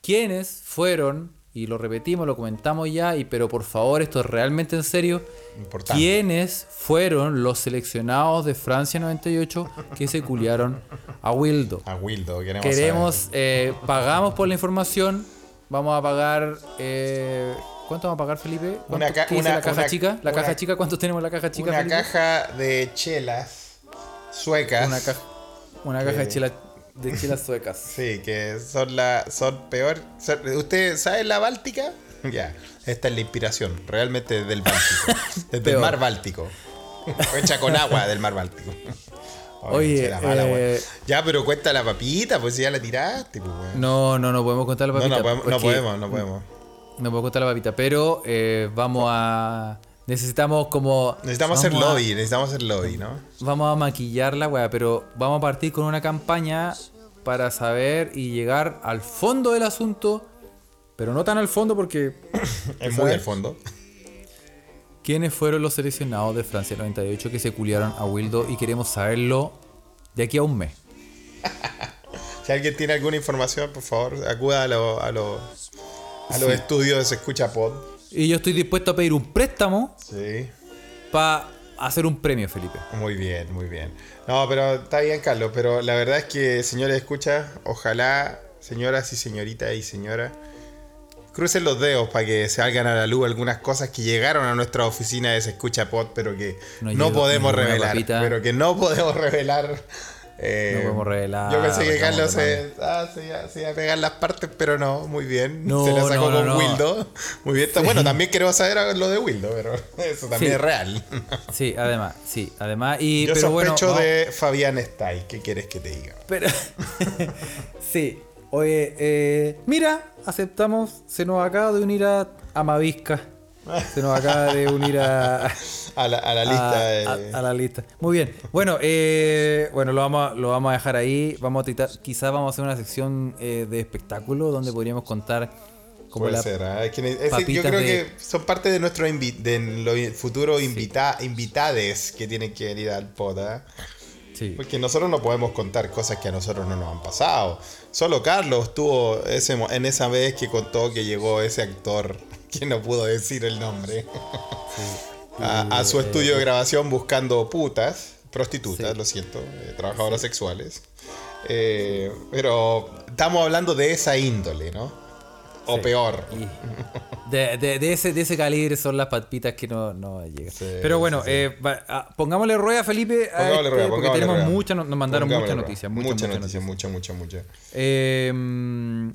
quiénes fueron, y lo repetimos, lo comentamos ya, y pero por favor, esto es realmente en serio, Importante. quiénes fueron los seleccionados de Francia 98 que se culiaron a Wildo. A Wildo, queremos, Queremos, eh, pagamos por la información. Vamos a pagar. eh, ¿Cuánto vamos a pagar, Felipe? ¿Cuánto Una ca- una- la caja una- chica? ¿La una- caja chica? ¿Cuánto tenemos en la caja chica? Una Felipe? caja de chelas suecas. Una caja, una caja de chelas de chelas suecas. Sí, que son la son peor. son- ¿Usted sabe la Báltica? Ya, esta es la inspiración, realmente del Báltico, desde el mar Báltico. Hecha con agua del mar Báltico. Oye, chela mala, eh, ya, pero cuenta la papita, pues si ya la tiraste, pues, weón. No, no, no podemos contar la No, papita. no, podemos, no podemos, no podemos. No podemos contar la papita, pero eh, vamos a. Necesitamos como. Necesitamos hacer a- lobby, necesitamos hacer lobby, ¿no? Vamos a maquillar la weá, pero vamos a partir con una campaña para saber y llegar al fondo del asunto, pero no tan al fondo porque Es muy al fondo. quiénes fueron los seleccionados de Francia 98 que se culiaron a Wildo y queremos saberlo de aquí a un mes. Si alguien tiene alguna información, por favor, acuda a, lo- a, lo- a los Sí. estudios de Se Escucha Pod. Y yo estoy dispuesto a pedir un préstamo Sí. para hacer un premio, Felipe. Muy bien, muy bien. No, pero está bien, Carlos. Pero la verdad es que, señores, escucha, ojalá, señoras y señoritas y señoras, crucen los dedos para que salgan a la luz algunas cosas que llegaron a nuestra oficina de Se Escucha Pod, pero que No podemos revelar. papita. Pero que no podemos revelar Eh, No podemos revelar, Yo pensé que Carlos se, ah, se, iba, se iba a pegar las partes, pero no, muy bien. No, se la sacó no, con no. Wildo. Muy bien. Bueno, también queremos saber lo de Wildo, pero eso también Sí. es real. Sí, además, sí, además. Y, Yo pero bueno, sospecho de Fabián Stay. ¿Qué quieres que te diga? Pero. sí. Oye, eh, mira, aceptamos. Se nos acaba de unir a Amavisca. Se nos acaba de unir a. A la, a la lista a, la lista. Muy bien. Bueno, eh, bueno lo, vamos a, lo vamos a dejar ahí. Vamos a titar- quizás vamos a hacer una sección eh, de espectáculo donde podríamos contar como la. ser, ¿ah? Es que yo creo de- que son parte de nuestro invi- de los futuros invita invitades que tienen que venir al pod. ¿ah? Sí. Porque nosotros no podemos contar cosas que a nosotros no nos han pasado. Solo Carlos tuvo ese, en esa vez que contó que llegó ese actor que no pudo decir el nombre a, a su estudio de grabación buscando putas, prostitutas, Sí. lo siento, eh, trabajadoras sexuales. Eh, pero estamos hablando de esa índole, ¿no? O peor. De, de- de ese, de ese calibre son las papitas que no, no llegan. Pero bueno, eh, ah, pongámosle rueda, Felipe, a Pongámosle este, rueda, porque tenemos muchas, nos mandaron muchas noticias. Muchas, Muchas noticias, muchas, muchas, muchas. Eh, eh,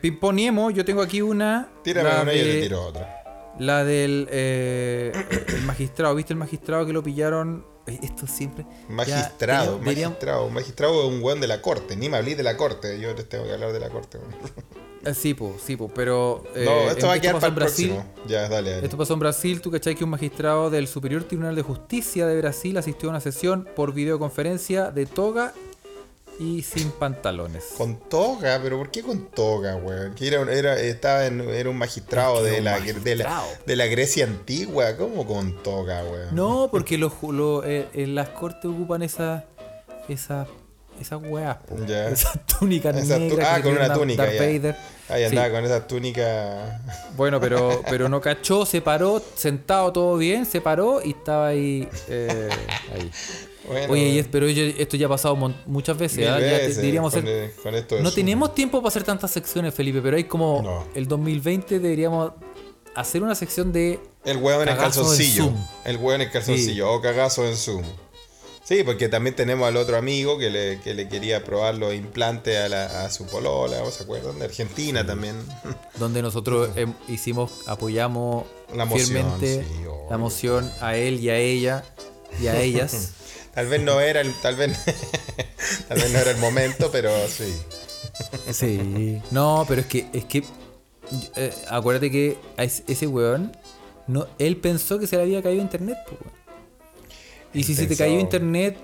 Pimponiemo, yo tengo aquí una. Tírame una y yo te tiro otra. La del eh, el magistrado, ¿viste el magistrado que lo pillaron? Eh, Esto siempre. ya Magistrado, deberíamos- magistrado. Magistrado es un weón de la corte. Ni me hablé de la corte. Yo les tengo que hablar de la corte. eh, sí, po, sí, po, pero. eh, no, esto va a quedar para el Brasil. próximo. Ya, dale, dale. Esto pasó en Brasil, tú cachai que un magistrado del Superior Tribunal de Justicia de Brasil asistió a una sesión por videoconferencia de toga y sin pantalones. Con toga, pero ¿por qué con toga, weón? Que era, un- era, estaba en- era un magistrado, de, un la, magistrado. De, la, de la Grecia antigua. ¿Cómo con toga, weón? No, porque los, ju- lo- eh, en las cortes ocupan esa, esa, esas weas. Ya. esas túnicas Esa ah, con una Darth túnica. Vader. Ahí andaba Sí. con esa túnica. Bueno, pero, pero no cachó, se paró, sentado todo bien, se paró y estaba ahí. eh, ahí. Bueno, Oye, pero yo- esto ya ha pasado muchas veces. te- veces deberíamos con, hacer- el- con esto de No tenemos tiempo para hacer tantas secciones, Felipe, pero hay como No. el 2020 deberíamos hacer una sección de El hueón en el calzoncillo. El hueón en el calzoncillo. O cagazo en Zoom. Sí, porque también tenemos al otro amigo que le, que le quería probar los implantes a, la- a su polola, ¿o ¿se acuerdan? De Argentina también. donde nosotros hicimos, apoyamos La moción, fielmente sí, la moción a él y a ella y a ellas. Tal vez no era el, tal vez, tal vez no era el momento, pero sí. sí. No, pero es que, es que eh, acuérdate que ese, weón, no, él pensó que se le había caído internet, weón. Y Él si se te cayó internet,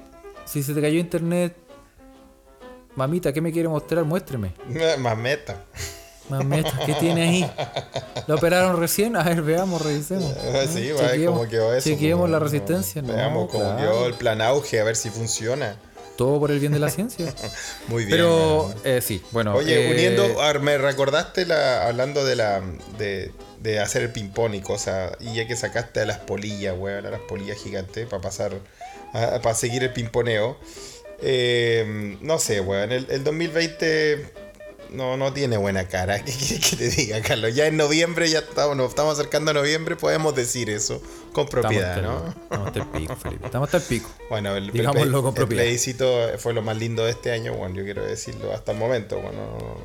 si se te cayó internet, mamita, ¿qué me quiere mostrar? Muéstreme. Más meta. Mamita, ¿qué tiene ahí? ¿Lo operaron recién? A ver, veamos, revisemos. Ah, Sí, Ah, va, chequeemos- cómo quedó eso. Chequeemos pues, la no, resistencia. No, Veamos cómo claro. quedó el plan auge, a ver si funciona. Todo por el bien de la ciencia. Muy bien. Pero, eh, sí, bueno. Oye, eh, uniendo, a ver, me recordaste la, hablando de la de, de hacer el ping-pong y cosas, y ya que sacaste a las polillas, weón, a las polillas gigantes para pasar, para seguir el pimponeo. Eh, no sé, weón, el, el 2020 no, no tiene buena cara. ¿Qué quieres que te diga, Carlos? Ya en noviembre, ya estamos, nos estamos acercando a noviembre, podemos decir eso con propiedad, el- ¿no? Estamos hasta el pico, Felipe. Estamos hasta el pico. Bueno, el, el Digámoslo play- con el plebiscito fue lo más lindo de este año, bueno, yo quiero decirlo hasta el momento, bueno,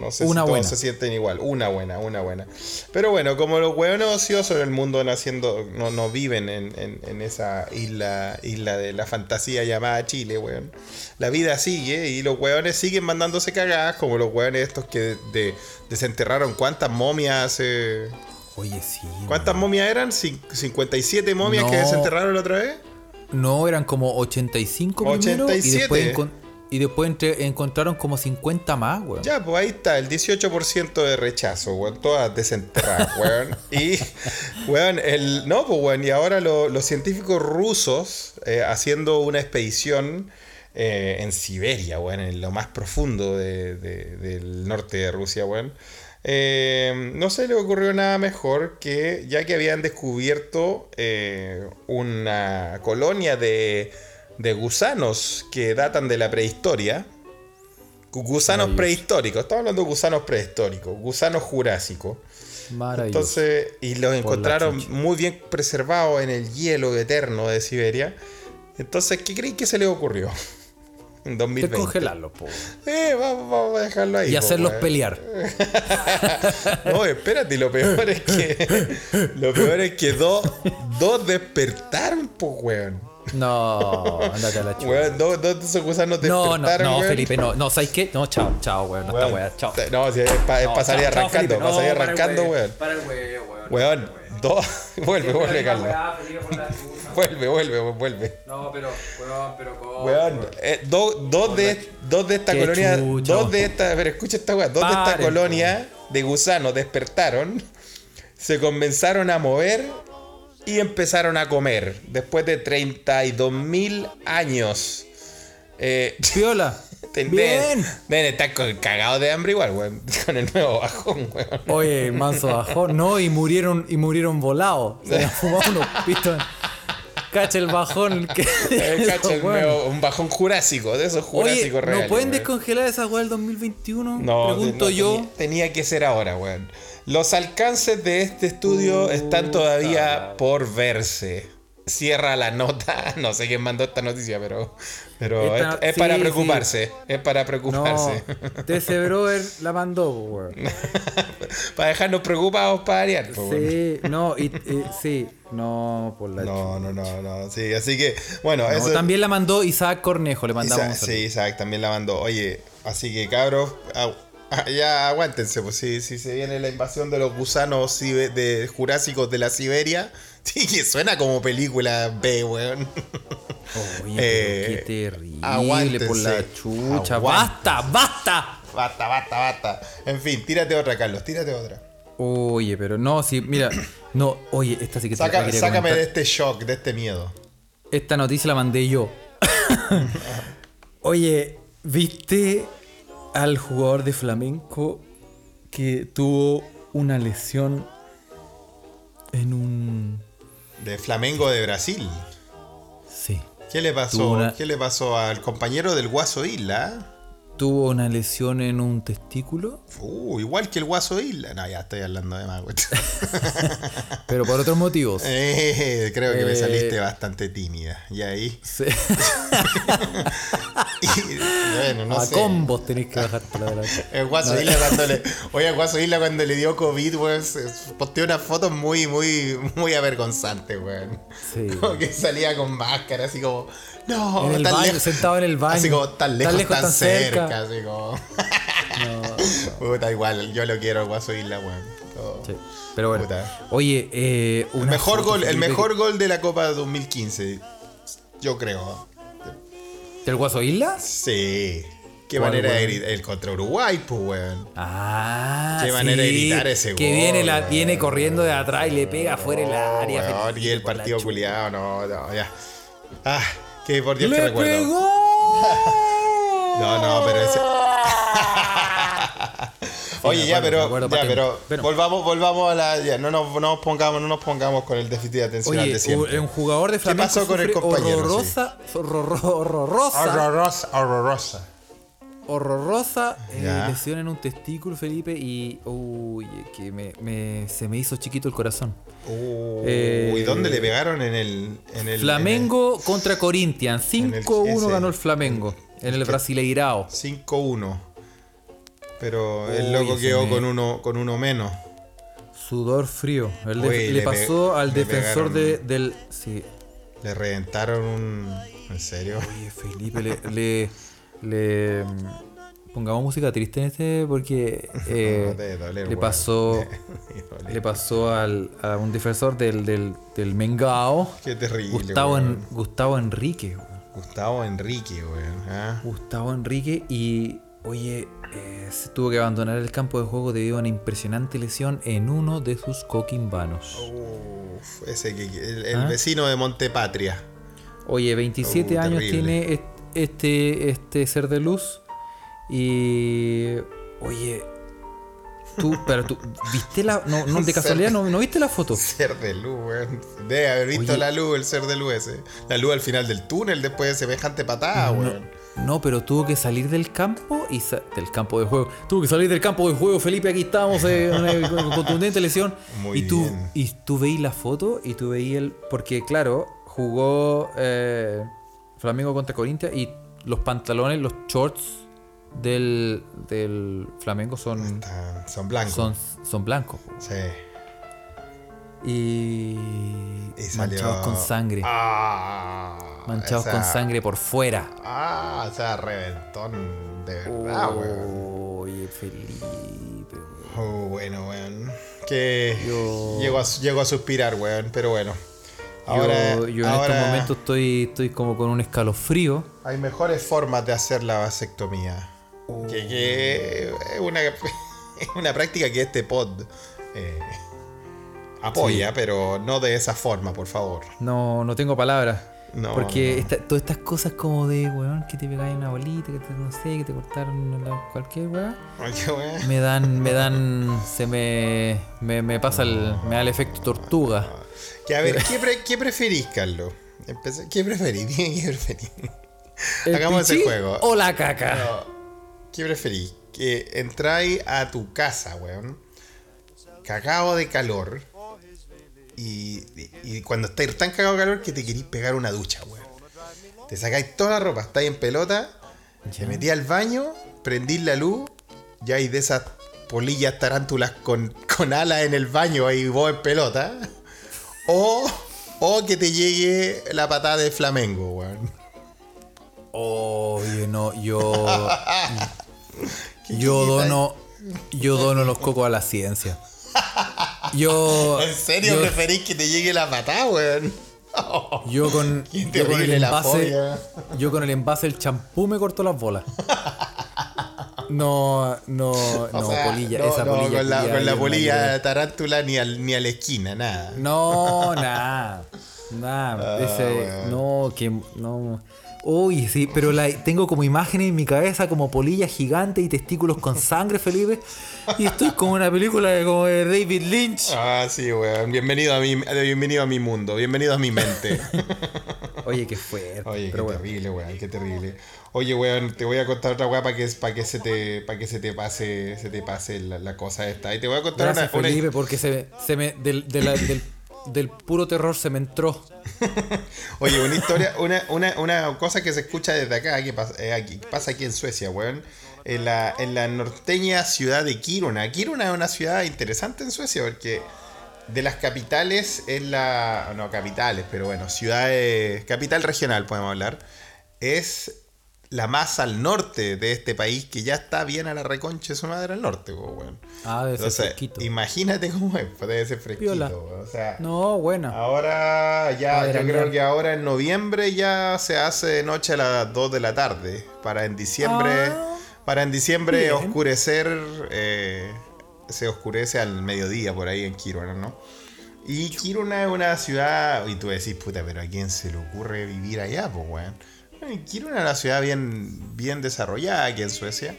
no, sé Una si buena. todos se sienten igual, una buena, una buena. Pero bueno, como los hueones ociosos del mundo naciendo, no, no viven en, en- en esa isla, isla de la fantasía llamada Chile, weón. La vida sigue y los hueones siguen mandándose cagadas, como los hueones estos que de- desenterraron cuántas momias hace... Oye, sí. ¿Cuántas momias eran? ¿Cin- ¿57 momias que desenterraron la otra vez? No, eran como 85 primero 87. y después, y después entre- encontraron como 50 más, weón. Ya, pues ahí está, el 18% de rechazo, weón. Todas desenterradas, weón. Y, weón, el. No, pues, weón. Y ahora lo- los científicos rusos eh, haciendo una expedición eh, en Siberia, weón, en lo más profundo de- de- del norte de Rusia, weón. eh, no se le ocurrió nada mejor que, ya que habían descubierto una colonia de, de gusanos que datan de la prehistoria. Gusanos prehistóricos, estamos hablando de gusanos prehistóricos, gusanos jurásicos. Maravilloso. Entonces, y los encontraron muy bien preservados en el hielo eterno de Siberia. Entonces, ¿qué creen que se les ocurrió? En 2020. Descongelarlos, po. Eh, vamos, vamos a dejarlo ahí. Y po, hacerlos pelear. No, espérate, lo peor es que. Lo peor es que dos, dos despertaron, pues, weón. No, andate a la chucha. Weón, dos de esos gusanos No, no, despertaron. no, weón. Felipe, no, no, ¿sabes qué? No, chao, chao, weón, no está Weón, weón, chao. No, si es para No, salir chao, chao, arrancando, para no, arrancando, weón, weón. Para el weón, weón. Weón, dos. Vuelve, vuelve, Carlos. Vuelve, vuelve, vuelve. No, pero, weón, pero ¿cómo? Weón, eh, dos, dos, de, dos de esta Qué colonia, chucha, dos weón. de esta, pero escucha esta weá, dos de esta colonia de gusanos despertaron, se comenzaron a mover y empezaron a comer después de 32 mil años. Eh, Piola. ten- Bien. Deben, estar cagados de hambre igual, weón, con el nuevo bajón, weón. Oye, manso bajón. No, y murieron, y murieron volados. Se habían fumado unos. Cacha el bajón. Que, Eh, cacha, el nuevo- un bajón jurásico, de esos Oye, jurásicos reales. ¿no pueden weón. descongelar esa weá del 2021? No, Pregunto no, yo. Tenía, tenía que ser ahora, weón. Los alcances de este estudio están todavía por verse. Cierra la nota. No sé quién mandó esta noticia, pero, pero Esta- es, es para sí, preocuparse. Es para No, preocuparse. TC Brother la mandó, weón. para dejarnos preocupados para variar. Sí, no, y, y- sí, no, por la No, no, no, no. Sí, así que, bueno, No, eso. también la mandó Isaac Cornejo, le mandamos Isaac- sí, Isaac también la mandó. Oye, así que cabros, ya aguántense, pues si, si se viene la invasión de los gusanos cibe- de jurásicos de la Siberia, sí que suena como película B, weón. Oye, Eh, pero qué terrible aguántense. por la chucha. ¡Basta, basta! Basta, basta, basta. En fin, tírate otra, Carlos, tírate otra. Oye, pero no, sí, mira, no, oye, esta sí que Saca- quería sácame de este shock, de este miedo. Esta noticia la mandé yo. Oye, ¿viste al jugador de flamenco que tuvo una lesión en un... De Flamengo de Brasil. Sí. ¿Qué le pasó? Una- ¿Qué le pasó al compañero del Guaso Isla? Tuvo una lesión en un testículo, Uh, igual que el Guaso Isla. No, ya estoy hablando de más, pero por otros motivos. Eh, creo que me Eh, saliste bastante tímida. Y ahí. Sí. y, bueno, no a sé. combos tenés que bajar para adelante. El Guaso Isla cuando le. Oye, el Guaso Isla cuando le dio COVID, weón, posteó unas fotos muy, muy, muy avergonzantes, weón. Sí. Como que salía con máscara, así como. No, En el tan baño, lejos. sentado en el baño. Así como tan lejos, tan, tan cerca. Así como. No, Puta, igual, yo lo quiero, Guaso Isla, weón. Oh. sí. Pero bueno, Puta. oye, eh, El mejor gol, el mejor gol de la Copa 2015. Yo creo. ¿Del Guaso Isla? Sí. Qué ¿Cuál, manera de gritar. El contra Uruguay, pues, weón. Ah, Qué manera de gritar ese Que gol, viene, la, weón. viene corriendo de atrás y le pega fuera el área. Weón, y el partido culiado, no, no, ya. Ah, que por Dios que ¡Le recuerdo. pegó! No, no, pero ese. Oye, ya, acuerdo, pero, ya, pero, Pero- volvamos, volvamos a la, ya, no nos, no nos pongamos, no nos pongamos con el déficit de atención Oye, de siempre. un jugador de ¿Qué Flamengo pasó con el compañero, horrorosa, horror- horrorosa, Horrorosa, horrorosa. horrorosa eh, lesión en un testículo, Felipe, y uy, que me, me- se me hizo chiquito el corazón. Eh, ¿Y dónde le pegaron en el, en el Flamengo contra Corinthians, en el- 5-1 ese. ganó el Flamengo en el Brasileirao. 5-1? Pero el loco quedó me- con uno, con uno menos. Sudor frío. El de- Uy, le, le pasó al le defensor de, del. Sí. Le reventaron un. ¿En serio? Oye, Felipe, le. le, le- pongamos música triste en este porque eh, No, debe doler, le pasó. Le pasó al, a un defensor del, del, del Mengao. Qué terrible. Gustavo. En- Gustavo Enrique. Gustavo Enrique, weón. ¿ah? Gustavo Enrique y. Oye, eh, se tuvo que abandonar el campo de juego debido a una impresionante lesión en uno de sus coquimbanos. Uf, ese que, el, el ¿Ah? vecino de Montepatria. Oye, 27 Uh, años tiene est- este, este ser de luz. Y. Oye. Tú, pero tú, ¿viste la.? No, no, de casualidad, ¿no, ¿no viste la foto? Ser de luz, weón. Debe haber visto Oye. la luz, el ser de luz ese. La luz al final del túnel después de semejante patada, weón. No, no, pero tuvo que salir del campo y del campo de juego. Tuvo que salir del campo de juego, Felipe. Aquí estamos, eh, una con- contundente lesión. Muy y tú, bien. y tú veí la foto y tú veí el. Porque, claro, jugó eh, Flamengo contra Corinthians y los pantalones, los shorts del, del Flamengo son, Son blancos. son, son blancos. Sí. Y, manchados con sangre. Ah, manchados esa- con sangre por fuera. Ah, o sea, reventón de verdad, weón. Oye, Felipe. weón. Oh, bueno, weón. Que Yo- llego, a, llego a suspirar, weón, pero bueno. Ahora, yo yo en ahora estos momentos estoy, estoy como con un escalofrío. hay mejores formas de hacer la vasectomía. Que, que es una, una práctica que este pod eh, apoya, Sí. pero no de esa forma, por favor. No, no tengo palabras. No, Porque no. esta- todas estas cosas como de, weón, que te pegáis una bolita, que te, no sé, que te cortaron la- cualquier weón, me dan, me dan, se me, me, me pasa el, me da el efecto tortuga. Que a ver, ¿qué, pre- qué preferís, Carlos? ¿Qué preferís? ¿Qué preferís? ¿El Hagamos ese juego. O la caca. No. ¿Qué preferís? Que entráis a tu casa, weón, cagado de calor, y, y- y cuando estáis tan cagado de calor que te querís pegar una ducha, weón. Te sacáis toda la ropa, estáis en pelota, te metís al baño, prendís la luz, ya hay de esas polillas tarántulas con, con alas en el baño ahí vos en pelota, o, o que te llegue la patada de Flamengo, weón. Oye, no, yo. yo dono. Yo dono los cocos a la ciencia. Yo. ¿En serio yo- preferís que te llegue la patada, weón? Yo con, yo con el envase. Yo con el envase del champú me corto las bolas. No, no, O no, sea, polilla, no, esa no, polilla. con la, con la polilla mayoría. tarántula ni, al, ni a la esquina, nada. No, nada. Nada. Ah, ese, no, que. No. Uy, sí, pero la, tengo como imágenes en mi cabeza como polilla gigante y testículos con sangre, Felipe. Y estoy como una película de, como de David Lynch. Ah, sí, weón. Bienvenido a mi, bienvenido a mi mundo, bienvenido a mi mente. Oye, qué fuerte. Oye, qué bueno. terrible, weón, qué terrible. Oye, weón, te voy a contar otra weá para que, para que se te, para que se te pase, se te pase la, la cosa esta. Y te voy a contar Gracias, una, una- Felipe, porque se, se me, del, de la- del, del puro terror se me entró. Oye, una historia, una, una, una cosa que se escucha desde acá, que pasa, eh, aquí, pasa aquí en Suecia, weón. En la, en la norteña ciudad de Kiruna. Kiruna es una ciudad interesante en Suecia porque de las capitales es la. No, capitales, pero bueno, ciudades. Capital regional, podemos hablar. Es la más al norte de este país que ya está bien a la reconcha de su madre al norte, po, weón. Ah, debe ser Entonces, fresquito. imagínate cómo es, pues debe ser fresquito, weón. O sea, No, buena. Ahora ya, ver, yo creo que ahora en noviembre ya se hace de noche a las 2 de la tarde. Para en diciembre, Ah, para en diciembre bien. oscurecer, eh, se oscurece al mediodía por ahí en Kiruna, ¿no? Y Kiruna es una ciudad, y tú decís, puta, pero ¿a quién se le ocurre vivir allá, pues, weón? Bueno, es una ciudad bien, bien desarrollada aquí en Suecia.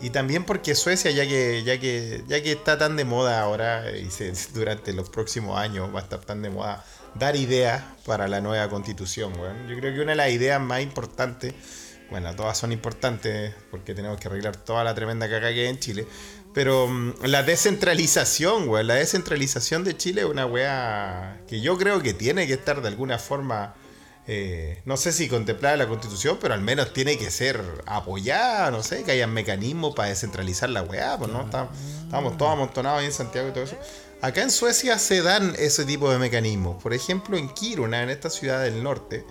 Y también porque Suecia, ya que, ya que, ya que está tan de moda ahora, y durante los próximos años va a estar tan de moda dar ideas para la nueva constitución, weón. Yo creo que una de las ideas más importantes, bueno, todas son importantes porque tenemos que arreglar toda la tremenda caca que hay en Chile, pero mm, la descentralización, weón, la descentralización de Chile es una weá que yo creo que tiene que estar de alguna forma eh, no sé si contemplada la constitución, pero al menos tiene que ser apoyada, no sé, que haya mecanismos para descentralizar la weá, pues no, Está- estamos todos amontonados ahí en Santiago y todo eso. Acá en Suecia se dan ese tipo de mecanismos. Por ejemplo, en Kiruna, en esta ciudad del norte,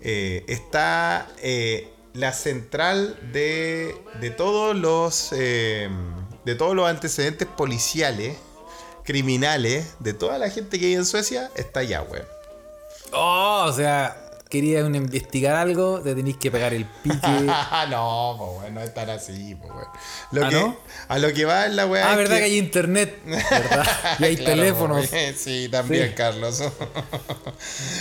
eh, está eh, la central de, de todos los de todos los antecedentes policiales, criminales, de toda la gente que hay en Suecia, está allá, weón. Oh, o sea, querías investigar algo, te tenéis que pegar el pique. no, pues bueno, no es tan así, pues bueno. Lo ¿Ah, que, no? A lo que va es la weá. ah, es verdad que... hay internet, ¿verdad? Y hay Claro, teléfonos, Sí, también, Sí. Carlos.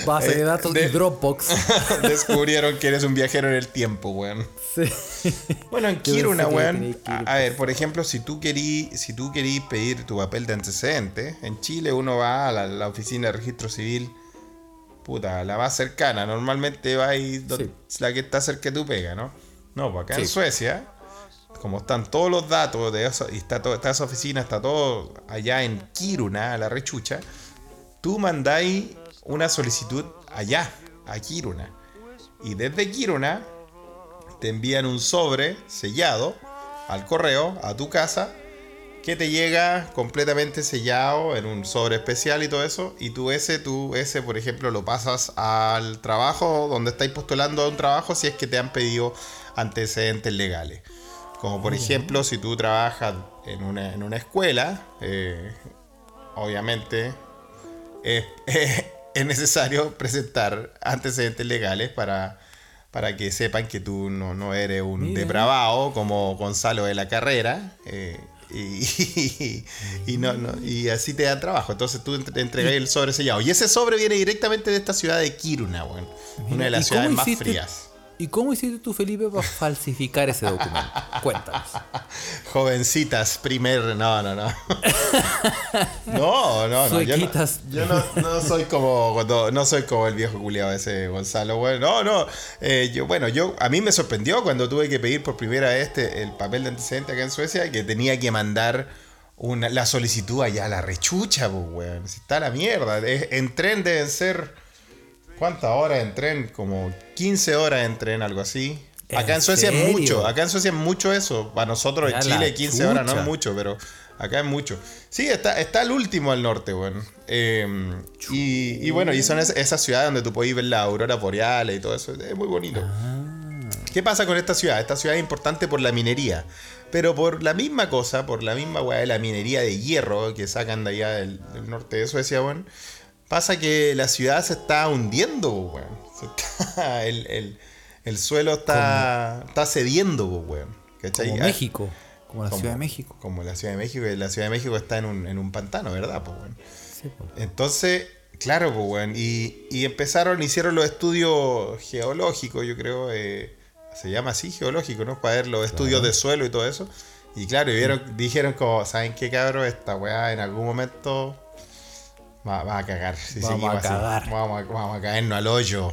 base de Eh, datos de- y Dropbox. Descubrieron que eres un viajero en el tiempo, weón. Sí. Bueno, en Kiruna, weón. A, a ver, por ejemplo, si tú querís, si tú querís pedir tu papel de antecedente, en Chile uno va a la, la oficina de registro civil, puta, la más cercana. Normalmente va ahí donde- la que está cerca de tu pega, ¿no? No, pues acá en Sí. Suecia, como están todos los datos de eso, y está, todo, está esa oficina, está todo allá en Kiruna, la rechucha, tú mandáis una solicitud allá, a Kiruna. Y desde Kiruna te envían un sobre sellado al correo, a tu casa, que te llega completamente sellado en un sobre especial y todo eso. Y tú ese, tú ese, por ejemplo, lo pasas al trabajo donde estáis postulando a un trabajo si es que te han pedido antecedentes legales. Como por ejemplo, si tú trabajas en una, en una escuela, eh, obviamente es, es necesario presentar antecedentes legales para, para que sepan que tú no, no eres un Mira. depravado como Gonzalo de la carrera. Y, y no, no- y así te dan trabajo. Entonces tú entre- entregas el sobre sellado. Y ese sobre viene directamente de esta ciudad de Kiruna, weón. Una de las ¿Y cómo ciudades más frías. ¿Y cómo hiciste tú, Felipe, para falsificar ese documento? Cuéntanos. Jovencitas, primer. No, no, no. No, no, no. Yo no, yo no, no soy como no soy como el viejo culiado ese Gonzalo, güey. No, no. Eh, yo, bueno, yo a mí me sorprendió cuando tuve que pedir por primera vez este, el papel de antecedente acá en Suecia que tenía que mandar una, la solicitud allá la rechucha, pues, weón. Si está la mierda. En tren deben ser. ¿Cuántas horas en tren? Como 15 horas en tren, algo así. ¿En Acá en Suecia es serio? mucho. Acá en Suecia es mucho eso. Para nosotros en la Chile 15 horas no chucha. es mucho, pero acá es mucho. Sí, está, está el último al norte, weón. Eh, y, y bueno, y son es- esas ciudades donde tú puedes ver las auroras boreales y todo eso. Es muy bonito. ¿Qué pasa con esta ciudad? Esta ciudad es importante por la minería. Pero por la misma cosa, por la misma weá de la minería de hierro que sacan de allá del, del norte de Suecia, weón. Pasa que la ciudad se está hundiendo, weón. Está- el, el- el suelo está, está cediendo, weón. ¿Cachai? Como Ah, México. Como la como- Ciudad de México. Como la Ciudad de México. La Ciudad de México está en un, en un pantano, ¿verdad? Pues, weón? Sí, po. Entonces, claro, pues, weón. Y, y empezaron, hicieron los estudios geológicos, yo creo. eh, se llama así, geológico, ¿no? Para ver los estudios de suelo y todo eso. Y claro, y vieron, dijeron como, ¿saben qué, cabrón? Esta weá en algún momento va, va a cagar. Si Vamos a así. cagar. Vamos, a, vamos a caernos al hoyo.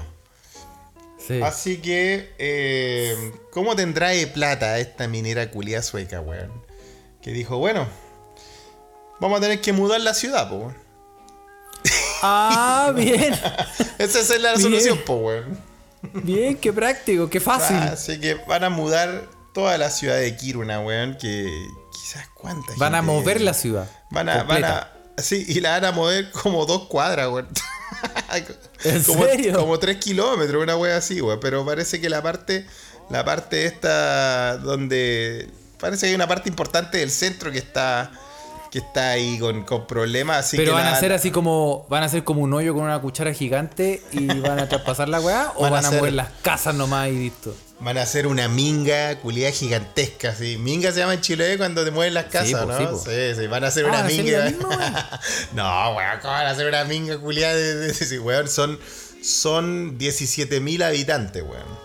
Sí. Así que, eh, ¿cómo tendrá de plata esta minera culia sueca, weón? Que dijo, bueno, vamos a tener que mudar la ciudad, pues, weón. Ah, bien. Esa es la Bien. solución, pues, weón. Bien, qué práctico, qué fácil. Así que van a mudar toda la ciudad de Kiruna, weón, que quizás cuánta Van a mover es? la ciudad. Van a, van completa. a, sí, y la van a mover como dos cuadras, weón. ¿En como, serio? Como tres kilómetros, una wea así, weón. Pero parece que la parte, la parte esta donde, parece que hay una parte importante del centro que está, que está ahí con, con problemas, así Pero que van la a ser así como. Van a ser como un hoyo con una cuchara gigante y van a traspasar la weá. o Van a van a, ser- mover las casas nomás y listo. Van a hacer una minga culiada gigantesca, sí. Minga se llama en Chile cuando te mueven las casas, po, ¿no? sí, po. Sí, sí, van a hacer Ah, una ¿van a hacer minga. weón? no, weón, ¿cómo van a hacer una minga culiada de, de- sí, weón? Son, son 17.000 habitantes, weón.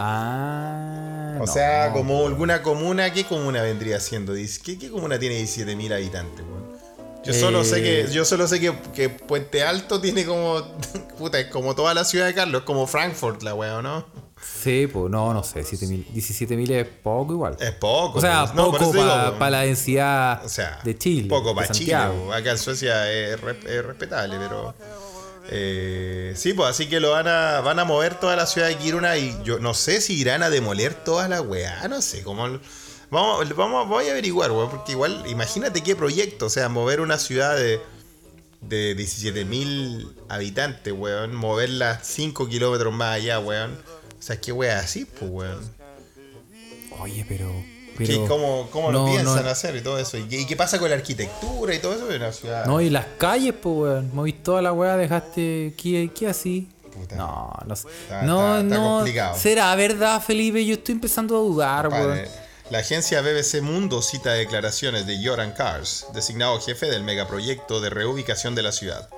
Ah. O no, sea, como alguna comuna, ¿qué comuna vendría siendo? ¿Qué, qué comuna tiene 17.000 habitantes, weón? Yo solo sé que, Eh. yo solo sé que, que Puente Alto tiene como, puta, es como toda la ciudad de Carlos, como Frankfurt la weón, ¿no? Sí, pues no, no sé. 7.000 17.000 es poco igual. Es poco. o sea, pues. Poco para la densidad O sea, de Chile. Poco para Chile. Acá en Suecia es, es respetable, pero. Eh, sí, pues así que lo van a, van a mover toda la ciudad de Kiruna y yo no sé si irán a demoler toda la weá, no sé cómo. Vamos, vamos, voy a averiguar, weón, porque igual, imagínate qué proyecto, o sea, mover una ciudad de, de 17.000 habitantes, weón, moverla 5 kilómetros más allá, weón. O sea, qué weá así, pues, weón. Oye, pero. ¿Qué- pero ¿Cómo, cómo lo piensan no, hacer y todo eso? ¿Y qué, y qué pasa con la arquitectura y todo eso de una ciudad? No, y las calles, pues, weón. Movís toda la weá, dejaste. ¿Qué, qué así? Puta. No, no sé. Está- no, está- está no. complicado. ¿Será verdad, Felipe? Yo estoy empezando a dudar, weón. La agencia BBC Mundo cita declaraciones de Joran Kars, designado jefe del megaproyecto de reubicación de la ciudad.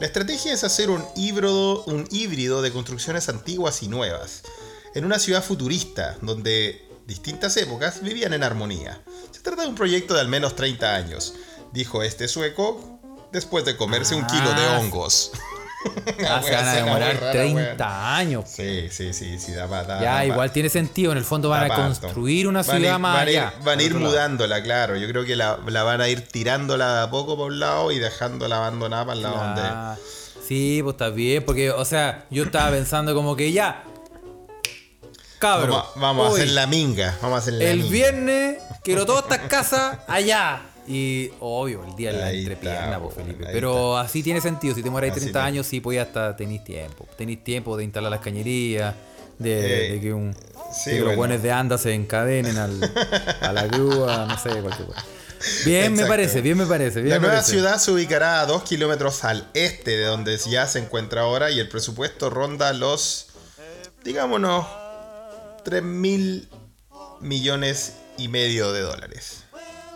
La estrategia es hacer un híbrido, un híbrido de construcciones antiguas y nuevas, en una ciudad futurista, donde distintas épocas vivían en armonía. Se trata de un proyecto de al menos 30 años, dijo este sueco, después de comerse un kilo de Ah. hongos. Ah, se van a demorar rara, 30 weón. años. Sí, sí, sí, sí, da da- Ya, da igual tiene sentido. En el fondo van a construir una Van a ir- ciudad más van a ir-. Van a ir lado. mudándola, claro. Yo creo que la, la van a ir tirándola de a poco por un lado y dejándola abandonada para el lado donde. Sí, pues está bien, porque, o sea, yo estaba pensando como que ya, Cabro. Vamos, vamos a hacer la minga. Vamos a hacer la El minga. viernes quiero todas estas casas allá. Y obvio, el día de la entrepierna, pues, Felipe. Pero así tiene sentido. Si te Así 30 tiene. años, sí, pues ya hasta tenéis tiempo. Tenéis tiempo de instalar las cañerías, de, Eh, de que, un, sí, de que los bueno. buenos de anda se encadenen al, a la grúa, no sé, cualquier cosa. Bien me parece, bien me parece. Bien La me nueva parece. ciudad se ubicará a 2 kilómetros al este de donde ya se encuentra ahora y el presupuesto ronda los, digámonos, 3 mil millones y medio de dólares.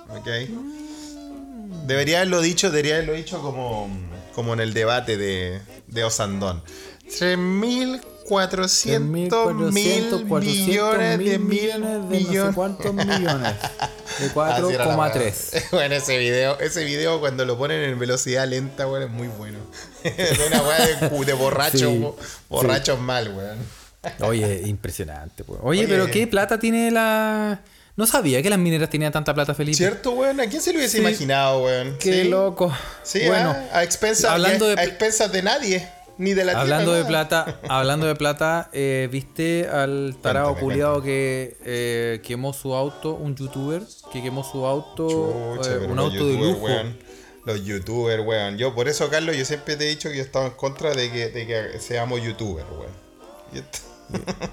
¿Ok? Debería haberlo dicho, debería haberlo dicho como, como en el debate de, de Osandón. 3.400 mil 400, millones, 10 mil de no sé millones. cuántos millones. De Así era la weá. 4,3. Bueno, ese video, ese video cuando lo ponen en velocidad lenta, weón, es muy bueno. Es una weá de, de Sí, borrachos mal, weón. Oye, impresionante. pues. Oye, Oye. pero ¿qué plata tiene la...? No sabía que las mineras tenían tanta plata, Felipe. ¿Cierto, weón? ¿A quién se lo hubiese Sí. imaginado, weón? Qué Sí. loco. Sí, bueno, ah, a, expensas, hablando de a expensas de nadie, ni de la tierra, hablando de nada. plata, hablando de plata, eh, ¿viste al tarado culiado que eh, quemó su auto, un youtuber, que quemó su auto, Chucha, eh, un auto de lujo? weón, los youtubers, weón. Yo, por eso, Carlos, yo siempre te he dicho que yo estaba en contra de que, de que seamos youtubers, weón. Y esto-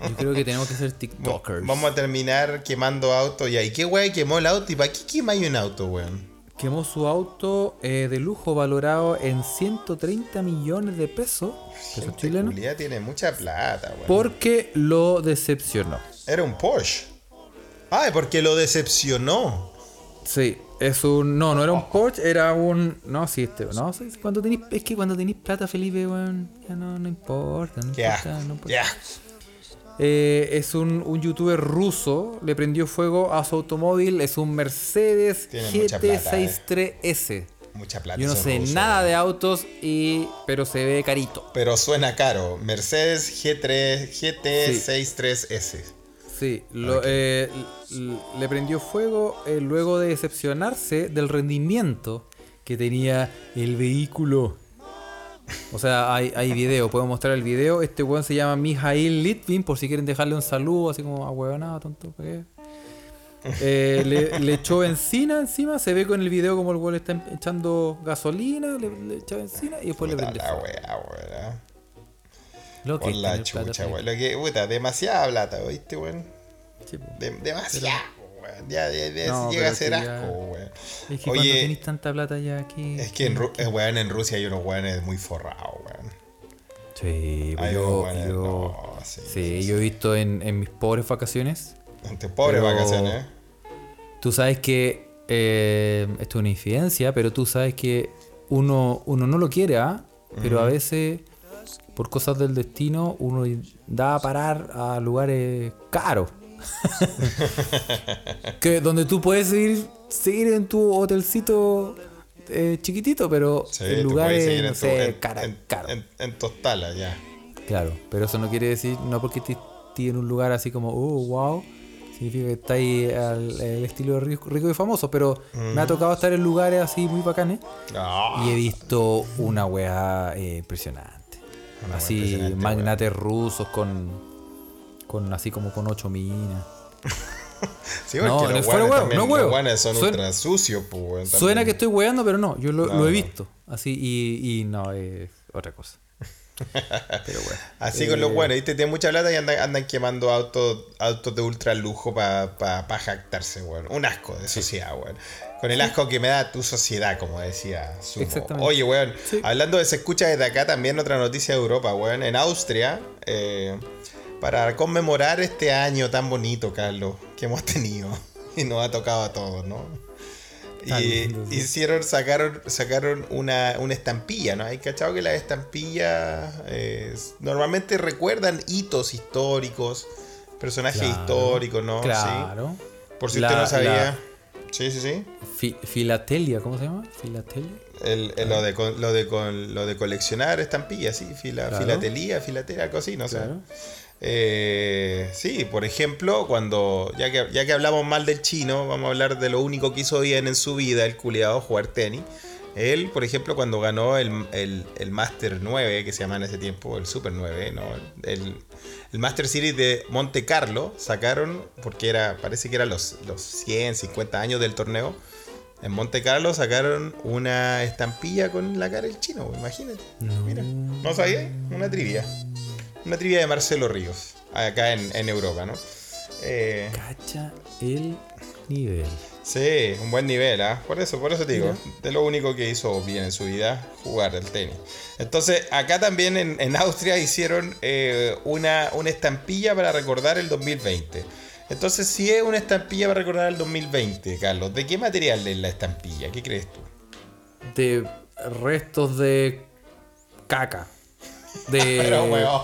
Yo creo que tenemos que ser TikTokers. Vamos a terminar quemando autos. Y ahí, ¿qué weón quemó el auto? ¿Y para qué quemáis un auto, weón? Quemó su auto eh, de lujo valorado en 130 millones de pesos, pesos chilenos, tiene mucha plata, weón. porque lo decepcionó. Era un Porsche. Ay, porque lo decepcionó. Sí, es un. No, no era un Porsche, era un. No, sí, este. No, cuando tenéis. Es que cuando tenéis plata, Felipe, weón. Ya no, no importa. No importa, no. Eh, es un, un youtuber ruso. Le prendió fuego a su automóvil. Es un Mercedes Tiene mucha plata, eh. GT63S. Mucha plata. Yo no sé rusos, nada de autos, y pero se ve carito. Pero suena caro. Mercedes G3, GT63S. Sí, lo- eh, le prendió fuego eh, luego de decepcionarse del rendimiento que tenía el vehículo. O sea, hay, hay video, puedo mostrar el video. Este weón se llama Mijail Litvin, por si quieren dejarle un saludo, así como a huevonada, tonto. ¿pa' qué? Eh, le, le echó benzina encima, se ve con el video como el weón le está echando gasolina, le, le echó benzina y después le Puta prende la weá, weón. Lo que es la plata, chucha, Felipe. weón. Lo que, puta, demasiada plata, ¿viste, weón? Sí. De- demasiado, weón. Ya, ya- ya No, llega a ser asco, weón. Es que cuando Oye, tenéis tanta plata ya aquí. es que en, Ru- eh, weón, en Rusia hay unos weones muy forrados, weón. Sí, Hay yo, weones, yo- no, sí, sí, yo he visto en, en mis pobres vacaciones. Ante pobres Pero- vacaciones, ¿eh? Tú sabes que eh, esto es una infidencia, pero tú sabes que uno, uno no lo quiere, ¿ah? Pero a veces, por cosas del destino, uno da a parar a lugares caros. que donde tú puedes ir, seguir en tu hotelcito eh, chiquitito, pero Sí, en lugares, no tu- sé, en, cara- en- caro. en- en Tostala, ya. Claro, pero eso no quiere decir, no porque estés en un lugar así como, oh, wow, significa que está ahí al el estilo rico, rico y famoso, pero me ha tocado estar en lugares así muy bacanes y he visto una weá eh, impresionante. Una así, impresionante, magnates rusos con, con así como con ocho minas. Sí, No, no fuera huevo, no huevo. Son Suena- ultra sucios, pues, Suena que estoy weando, pero no, yo lo, No, lo he visto. Así, y, y no, es otra cosa. Pero bueno. Así con los Eh, buenos, ¿viste? Tienen mucha plata y andan, andan quemando autos, autos de ultra lujo para pa, pa jactarse, weón. Un asco de sociedad, weón. Con el asco que me da tu sociedad, como decía Sumo. Oye, weón, Sí. hablando de se escucha desde acá, también otra noticia de Europa, weón. En Austria, eh, para conmemorar este año tan bonito, Carlos, que hemos tenido. Y nos ha tocado a todos, ¿no? Tan Y lindo, sí. hicieron, sacaron, sacaron una, una estampilla, ¿no? Hay cachado que las estampillas eh, normalmente recuerdan hitos históricos, personajes Claro, históricos, ¿no? Claro. Sí. Por si La- usted no la- sabía. Sí, sí, sí. Fi- filatelia, ¿cómo se llama? Filatelia. El, el- lo, de, lo, de, lo de coleccionar estampillas, sí. Fila, Claro. Filatelía, filatería, algo así, no sé. Eh, sí, por ejemplo, cuando ya que, ya que hablamos mal del chino, vamos a hablar de lo único que hizo bien en su vida, el culiado, jugar tenis. Él, por ejemplo, cuando ganó el, el, el Master 9, que se llamaba en ese tiempo, el Super 9, ¿no? El, el Master Series de Monte Carlo, sacaron, porque era, parece que eran los, los 100, 50 años del torneo, en Monte Carlo sacaron una estampilla con la cara del chino, imagínate. Mira, ¿no sabía? Una trivia. Una trivia de Marcelo Ríos, acá en, en Europa, ¿no? Eh, Cacha el nivel. Sí, un buen nivel, ¿ah? Por eso, por eso te digo, de lo único que hizo bien en su vida, jugar el tenis. Entonces, acá también en, en Austria hicieron eh, una, una estampilla para recordar el 2020. Entonces, si es una estampilla para recordar el 2020, Carlos, ¿de qué material es la estampilla? ¿Qué crees tú? De restos de caca. De. Pero, weón,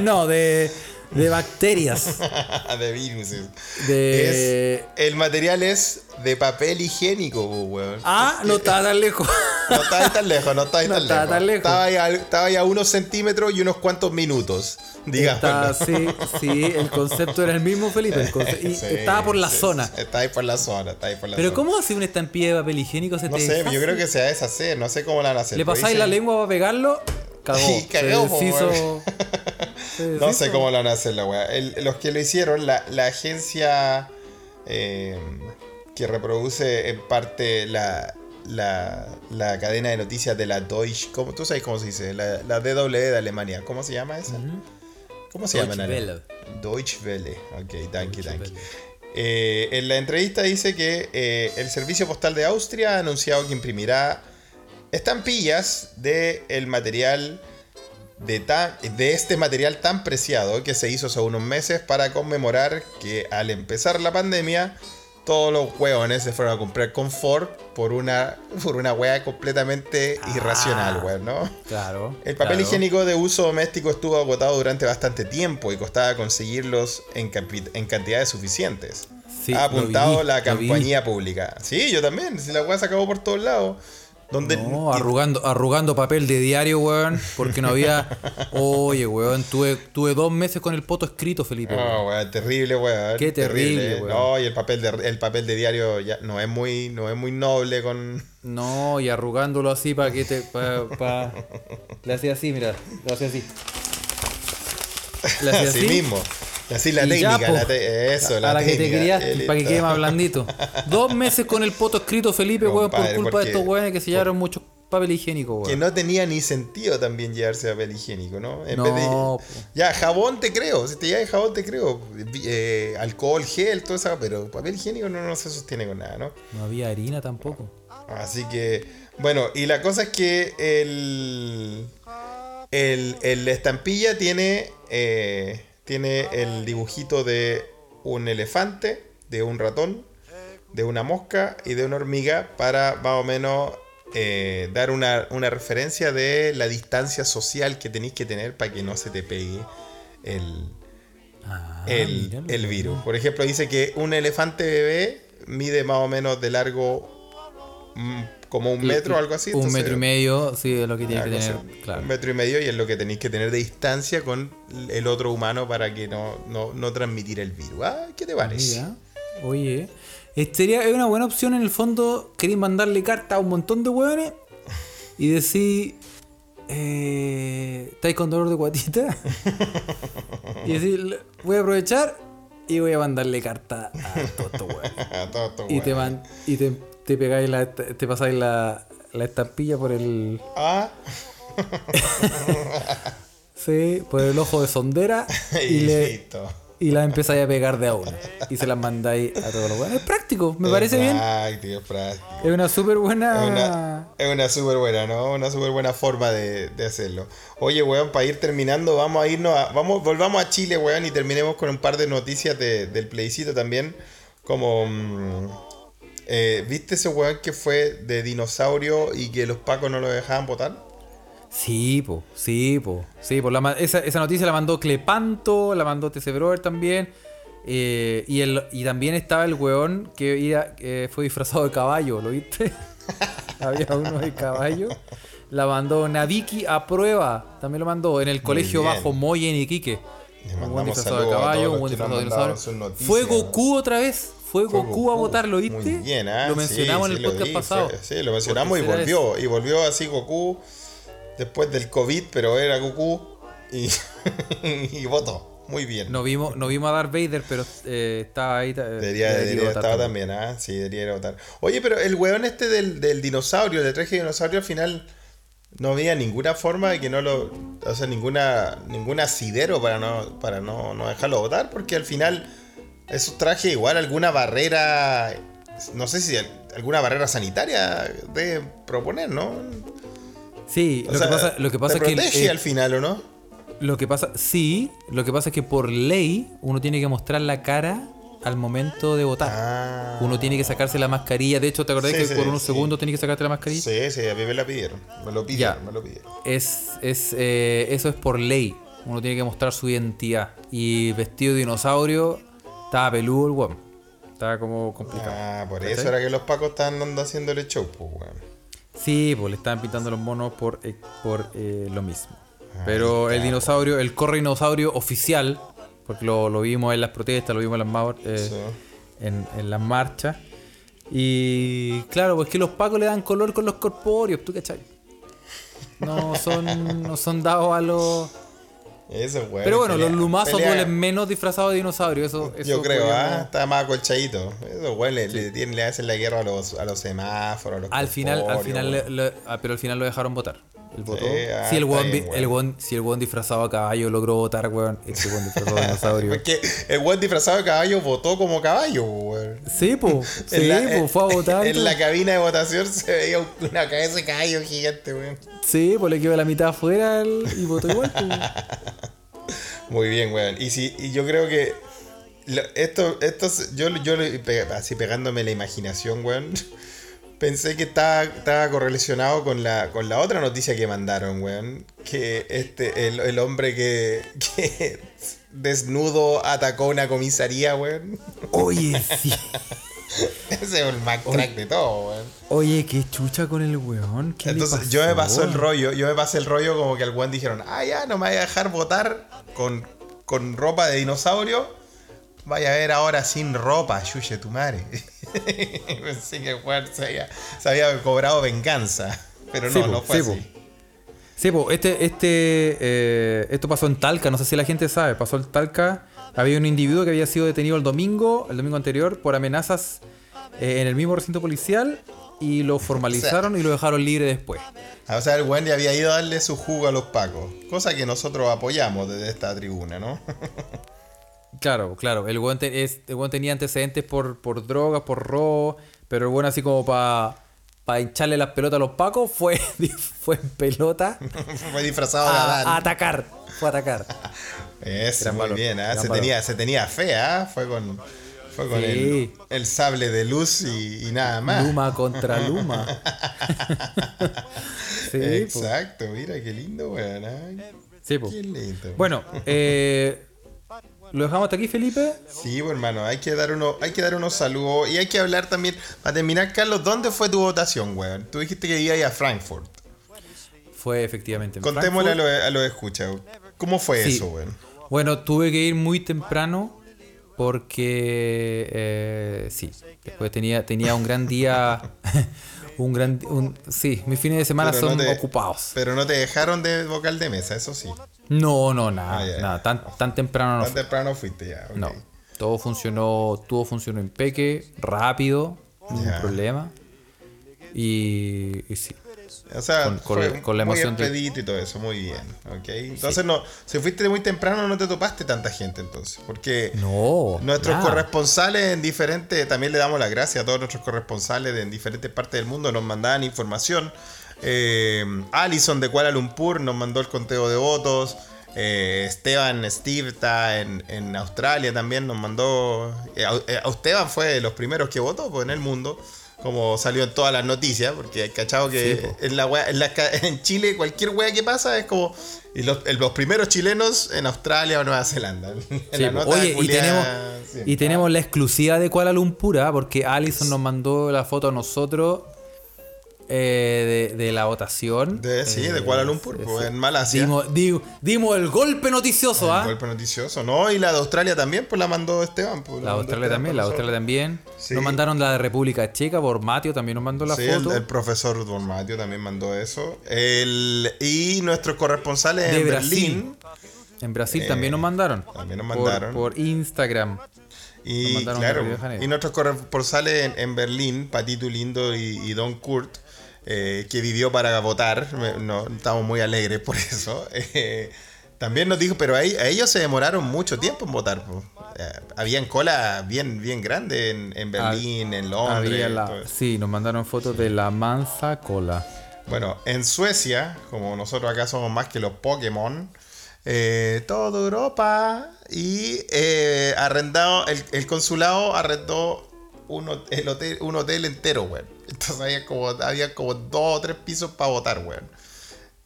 no, de. De bacterias. de viruses. De. Es- el material es de papel higiénico, weón. Ah, no estaba tan lejos. No estaba tan lejos, no estaba No tan, lejos. tan lejos. Estaba ahí, a, estaba ahí a unos centímetros y unos cuantos minutos. Digamos. Sí, sí, el concepto era el mismo, Felipe. el conce- y Sí, estaba por la sí, zona. Está ahí por la zona, está ahí por la Pero zona. ¿cómo hace una estampilla de papel higiénico? Se No te sé, deshace? yo creo que se va a deshacer, no sé cómo la van a hacer. Le pasáis la lengua para pegarlo, cagó. Y cagó, se po, deshizo. se No sé cómo lo van a hacer la weá. Los que lo hicieron, la, la agencia eh, que reproduce en parte la, la, la cadena de noticias de la Deutsche, ¿cómo, ¿tú sabes cómo se dice? La, la DW de Alemania, ¿cómo se llama esa? ¿Cómo se llama Deutsche alemán? Deutsche Welle. Ok, danke, danke. Eh, en la entrevista dice que eh, el Servicio Postal de Austria ha anunciado que imprimirá estampillas de el material de, tan- de este material tan preciado que se hizo hace unos meses para conmemorar que al empezar la pandemia todos los hueones se fueron a comprar confort por una por una hueá completamente irracional, weón, ¿no? Claro. El papel claro. higiénico de uso doméstico estuvo agotado durante bastante tiempo y costaba conseguirlos en, en cantidades suficientes. Sí, ha apuntado la compañía pública. Sí, yo también. Si la weá se acabó por todos lados. Donde No, arrugando, arrugando papel de diario, weón. Porque no había. Oye, weón, tuve, tuve dos meses con el poto escrito, Felipe. No, weón, terrible, weón. Qué terrible, weón. No, y el papel de el papel de diario ya no es muy no es muy noble con No, y arrugándolo así para que te. Pa, pa- Le hacía así, mira. Le hacía así. Le hacía así, así. mismo. Así la y ya, técnica, po. la te- eso, la que te querías, Eh, para que quede más blandito. Dos meses con el poto escrito, Felipe, weón, por culpa de estos weones que se llevaron mucho papel higiénico, weón. Que no tenía ni sentido también llevarse papel higiénico, ¿no? En No, vez de. Ya, jabón te creo. Si te llevas jabón te creo. Eh, alcohol, gel, todo eso. Pero papel higiénico no, no se sostiene con nada, ¿no? No había harina tampoco. Así que, bueno, y la cosa es que el, el, el- la estampilla tiene, eh, tiene el dibujito de un elefante, de un ratón, de una mosca y de una hormiga para más o menos eh, dar una, una referencia de la distancia social que tenéis que tener para que no se te pegue el, Ah, el, el virus. Por ejemplo, dice que un elefante bebé mide más o menos de largo mm, como un metro o algo así. Un metro y medio, sí, es lo que tiene que tener. así, Claro. Un metro y medio y es lo que tenéis que tener de distancia con el otro humano para que no, no, no transmitir el virus. Ah, ¿Qué te parece? Mira, oye, eh, sería es una buena opción en el fondo. Queréis mandarle carta a un montón de hueones y decir, eh, ¿estáis con dolor de guatita? y decir, voy a aprovechar y voy a mandarle carta a todos estos hueones. Todo esto, Y te, man- y te, te pegáis la, te pasáis la, la estampilla por el, Ah, sí, por el ojo de sondera y, y, le, listo. y la empezáis a pegar de a una. Y se las mandáis a todos los hueones. Es práctico, me parece bien. Práctico, es práctico. Es una súper buena. Es una, es una súper buena, ¿no? Una súper buena forma de, de hacerlo. Oye, weón, para ir terminando, vamos a irnos a, vamos, volvamos a Chile, weón, y terminemos con un par de noticias de- del plebiscito también. Como mm, eh, ¿viste ese weón que fue de dinosaurio y que los pacos no lo dejaban votar? Sí, po, sí, po. Sí, po. La esa, esa noticia la mandó Clepanto, la mandó TC Brother también. eh, y, el, y también estaba el weón que iba- fue disfrazado de caballo, ¿lo viste? Había uno de caballo. La mandó Naviki a prueba. También lo mandó en el colegio. Bajo Moy en Iquique. Un buen disfrazado de caballo, un buen disfrazado de dinosaurio. Fue Goku otra vez. Fue Goku, a votar, ¿lo viste? Muy bien, ¿ah? Lo mencionamos Sí, en sí, el lo podcast pasado. sí, lo mencionamos y volvió. Y volvió así Goku después del COVID, pero era Goku y, y votó. Muy bien. No vimos, no vimos a Darth Vader, pero eh, estaba ahí. eh, Debería, debería votar estar también, ¿ah? Sí, debería ir a votar. Oye, pero el weón este del, del dinosaurio, del traje de dinosaurio, al final no había ninguna forma de que no lo. O sea, ninguna, ningún asidero para no, para no, no dejarlo votar, porque al final esos trajes igual alguna barrera. No sé si al- alguna barrera sanitaria debe proponer, ¿no? Sí, O lo, sea, que pasa, lo que pasa te es que. protege eh, al final, ¿o no? Lo que pasa, sí, lo que pasa es que por ley uno tiene que mostrar la cara al momento de votar. Ah. Uno tiene que sacarse la mascarilla. De hecho, ¿te acordás Sí, que sí, por unos sí. segundos tienes que sacarte la mascarilla? Sí, sí, a mí me la pidieron. Me lo pidieron, Ya. me lo pidieron. Es, es, eh, eso es por ley. Uno tiene que mostrar su identidad. Y vestido de dinosaurio, estaba peludo el weón. Estaba como complicado. Ah, por eso era que los pacos estaban andando haciéndole show, pues, weón. Sí, pues le estaban pintando los monos por, eh, por eh, lo mismo. Ahí Pero el dinosaurio, el corre dinosaurio oficial, porque lo, lo vimos en las protestas, lo vimos en las, eh, Sí. en, en las marchas. Y claro, pues que los pacos le dan color con los corpóreos, ¿tú cachai? No son, no son dados a los... Eso, weón. Pero bueno, los pelea- lumazos pelea- duelen menos disfrazados de dinosaurio. Eso, eso Yo creo, ah, está más acolchadito. Eso, weón, le, le tienen- le hacen la guerra a los, a los semáforos, a los Al final, al final, le- ah, pero al final lo dejaron votar. Ah, si el bien, weón- si el disfrazado a caballo logró votar, weón, este weón disfrazado de dinosaurio. Porque el weón disfrazado de caballo votó como caballo, weón. sí, po. Sí, la- po, fue a votar. En la cabina de votación se veía una cabeza de caballo gigante, weón. Sí, pues le quedó la mitad afuera el- y votó igual. po. Muy bien, weón. Y, si, y yo creo que lo- esto, esto es- yo, yo así pegándome la imaginación, weón. Pensé que estaba, estaba correlacionado con la, con la otra noticia que mandaron, weón. Que este, el, el hombre que, que desnudo atacó una comisaría, weón. Oye, sí. Ese es el más crack de todo, weón. Oye, qué chucha con el weón. ¿Qué le Entonces yo me pasó? el rollo, yo me pasé el rollo como que al weón dijeron, ah ya, no me vaya a dejar votar con, con ropa de dinosaurio. Vaya a ver ahora sin ropa, yuye tu madre. Pensé que weón se había, se había cobrado venganza. Pero no, Sí, po, no fue sí, así. Sí, pues este, este, eh, esto pasó en Talca, no sé si la gente sabe, pasó en Talca, había un individuo que había sido detenido el domingo, el domingo anterior, por amenazas eh, en el mismo recinto policial y lo formalizaron y lo dejaron libre después. Ah, O sea, el weón ya había ido a darle su jugo a los pacos. Cosa que nosotros apoyamos desde esta tribuna, ¿no? Claro, claro, el weón, te- el weón tenía antecedentes por, por drogas, por robo, pero el weón así como para hincharle las pelotas a los pacos fue, fue en pelota fue disfrazado de a, Adán. a atacar, fue a atacar. Eso, Gran muy valor, bien, gran se, valor. tenía, se tenía fe, ¿ah? Fue con, fue con el, Sí. el sable de luz y, y nada más. Luma contra Luma. sí, po. Exacto, mira qué lindo, weón. ¿ah? Sí. Qué lindo. Bueno, eh, ¿lo dejamos hasta aquí, Felipe? Sí, pues, hermano, hay que dar uno, hay que dar unos saludos y hay que hablar también. Para terminar, Carlos, ¿dónde fue tu votación, weón? Tú dijiste que ibas a Frankfurt. Fue efectivamente en Contémosle a Frankfurt. los a los escuchas. ¿Cómo fue Sí. eso, weón? Bueno, tuve que ir muy temprano porque eh, sí, después tenía, tenía un gran día, un gran, un, sí, mis fines de semana Pero son no te- ocupados. Pero no te dejaron de vocal de mesa, eso sí. No, no, nada, Ah, ya, ya. nada, tan, tan temprano no Tan temprano fuiste ya. No, todo funcionó, todo funcionó impeque, rápido, ningún Ya. problema. Y, y sí. O sea, Con- con fue la- con la muy emoción del- expedito y todo eso, muy bien. Entonces, no, si fuiste muy temprano, no te topaste tanta gente, entonces. Porque No. nuestros nada. corresponsales en diferentes, también le damos las gracias a todos nuestros corresponsales de en diferentes partes del mundo, nos mandaban información. Eh, Alison de Kuala Lumpur nos mandó el conteo de votos. Eh, Esteban Steve está en, en Australia también, nos mandó. eh, eh, Esteban fue de los primeros que votó pues, en el mundo, como salió en todas las noticias, porque hay cachado que Sí, en, la wea- en, la en Chile cualquier wea que pasa es como. Y los, los primeros chilenos en Australia o Nueva Zelanda. Sí, Oye, y tenemos, siempre. y tenemos la exclusiva de Kuala Lumpur, ¿ah? porque Alison nos mandó la foto a nosotros eh, de, de la votación. De- sí, de eh, Kuala Lumpur, sí, pues, sí. en Malasia. Dimos, di- dimos el golpe noticioso, Un ¿ah? golpe noticioso, ¿no? Y la de Australia también, pues la mandó Esteban. Pues, La mandó Australia Esteban también, la. Australia también. Sí. Nos mandaron la de República Checa por Matio, también nos mandó la Sí, el, foto. el profesor Don Mateo también mandó eso. El, y nuestros corresponsales De en Brasil. Berlín. En Brasil Eh, también nos mandaron. también nos Por- mandaron. Por, Instagram. Nos Y de claro, de y nuestros corresponsales en, en Berlín, Patito Lindo y, y Don Kurt, eh, que vivió para votar, no, estamos muy alegres por eso. eh, también nos dijo, pero a ellos se demoraron mucho tiempo en votar. po. Eh, habían cola bien, bien grande en, en Berlín, en Londres. La- sí, nos mandaron fotos de la mansa cola. Bueno, en Suecia, como nosotros acá somos más que los Pokémon, eh, toda Europa y eh, arrendado, el, el consulado arrendó un el hotel- un hotel entero, weón. Entonces había como, había como dos o tres pisos para votar, weón.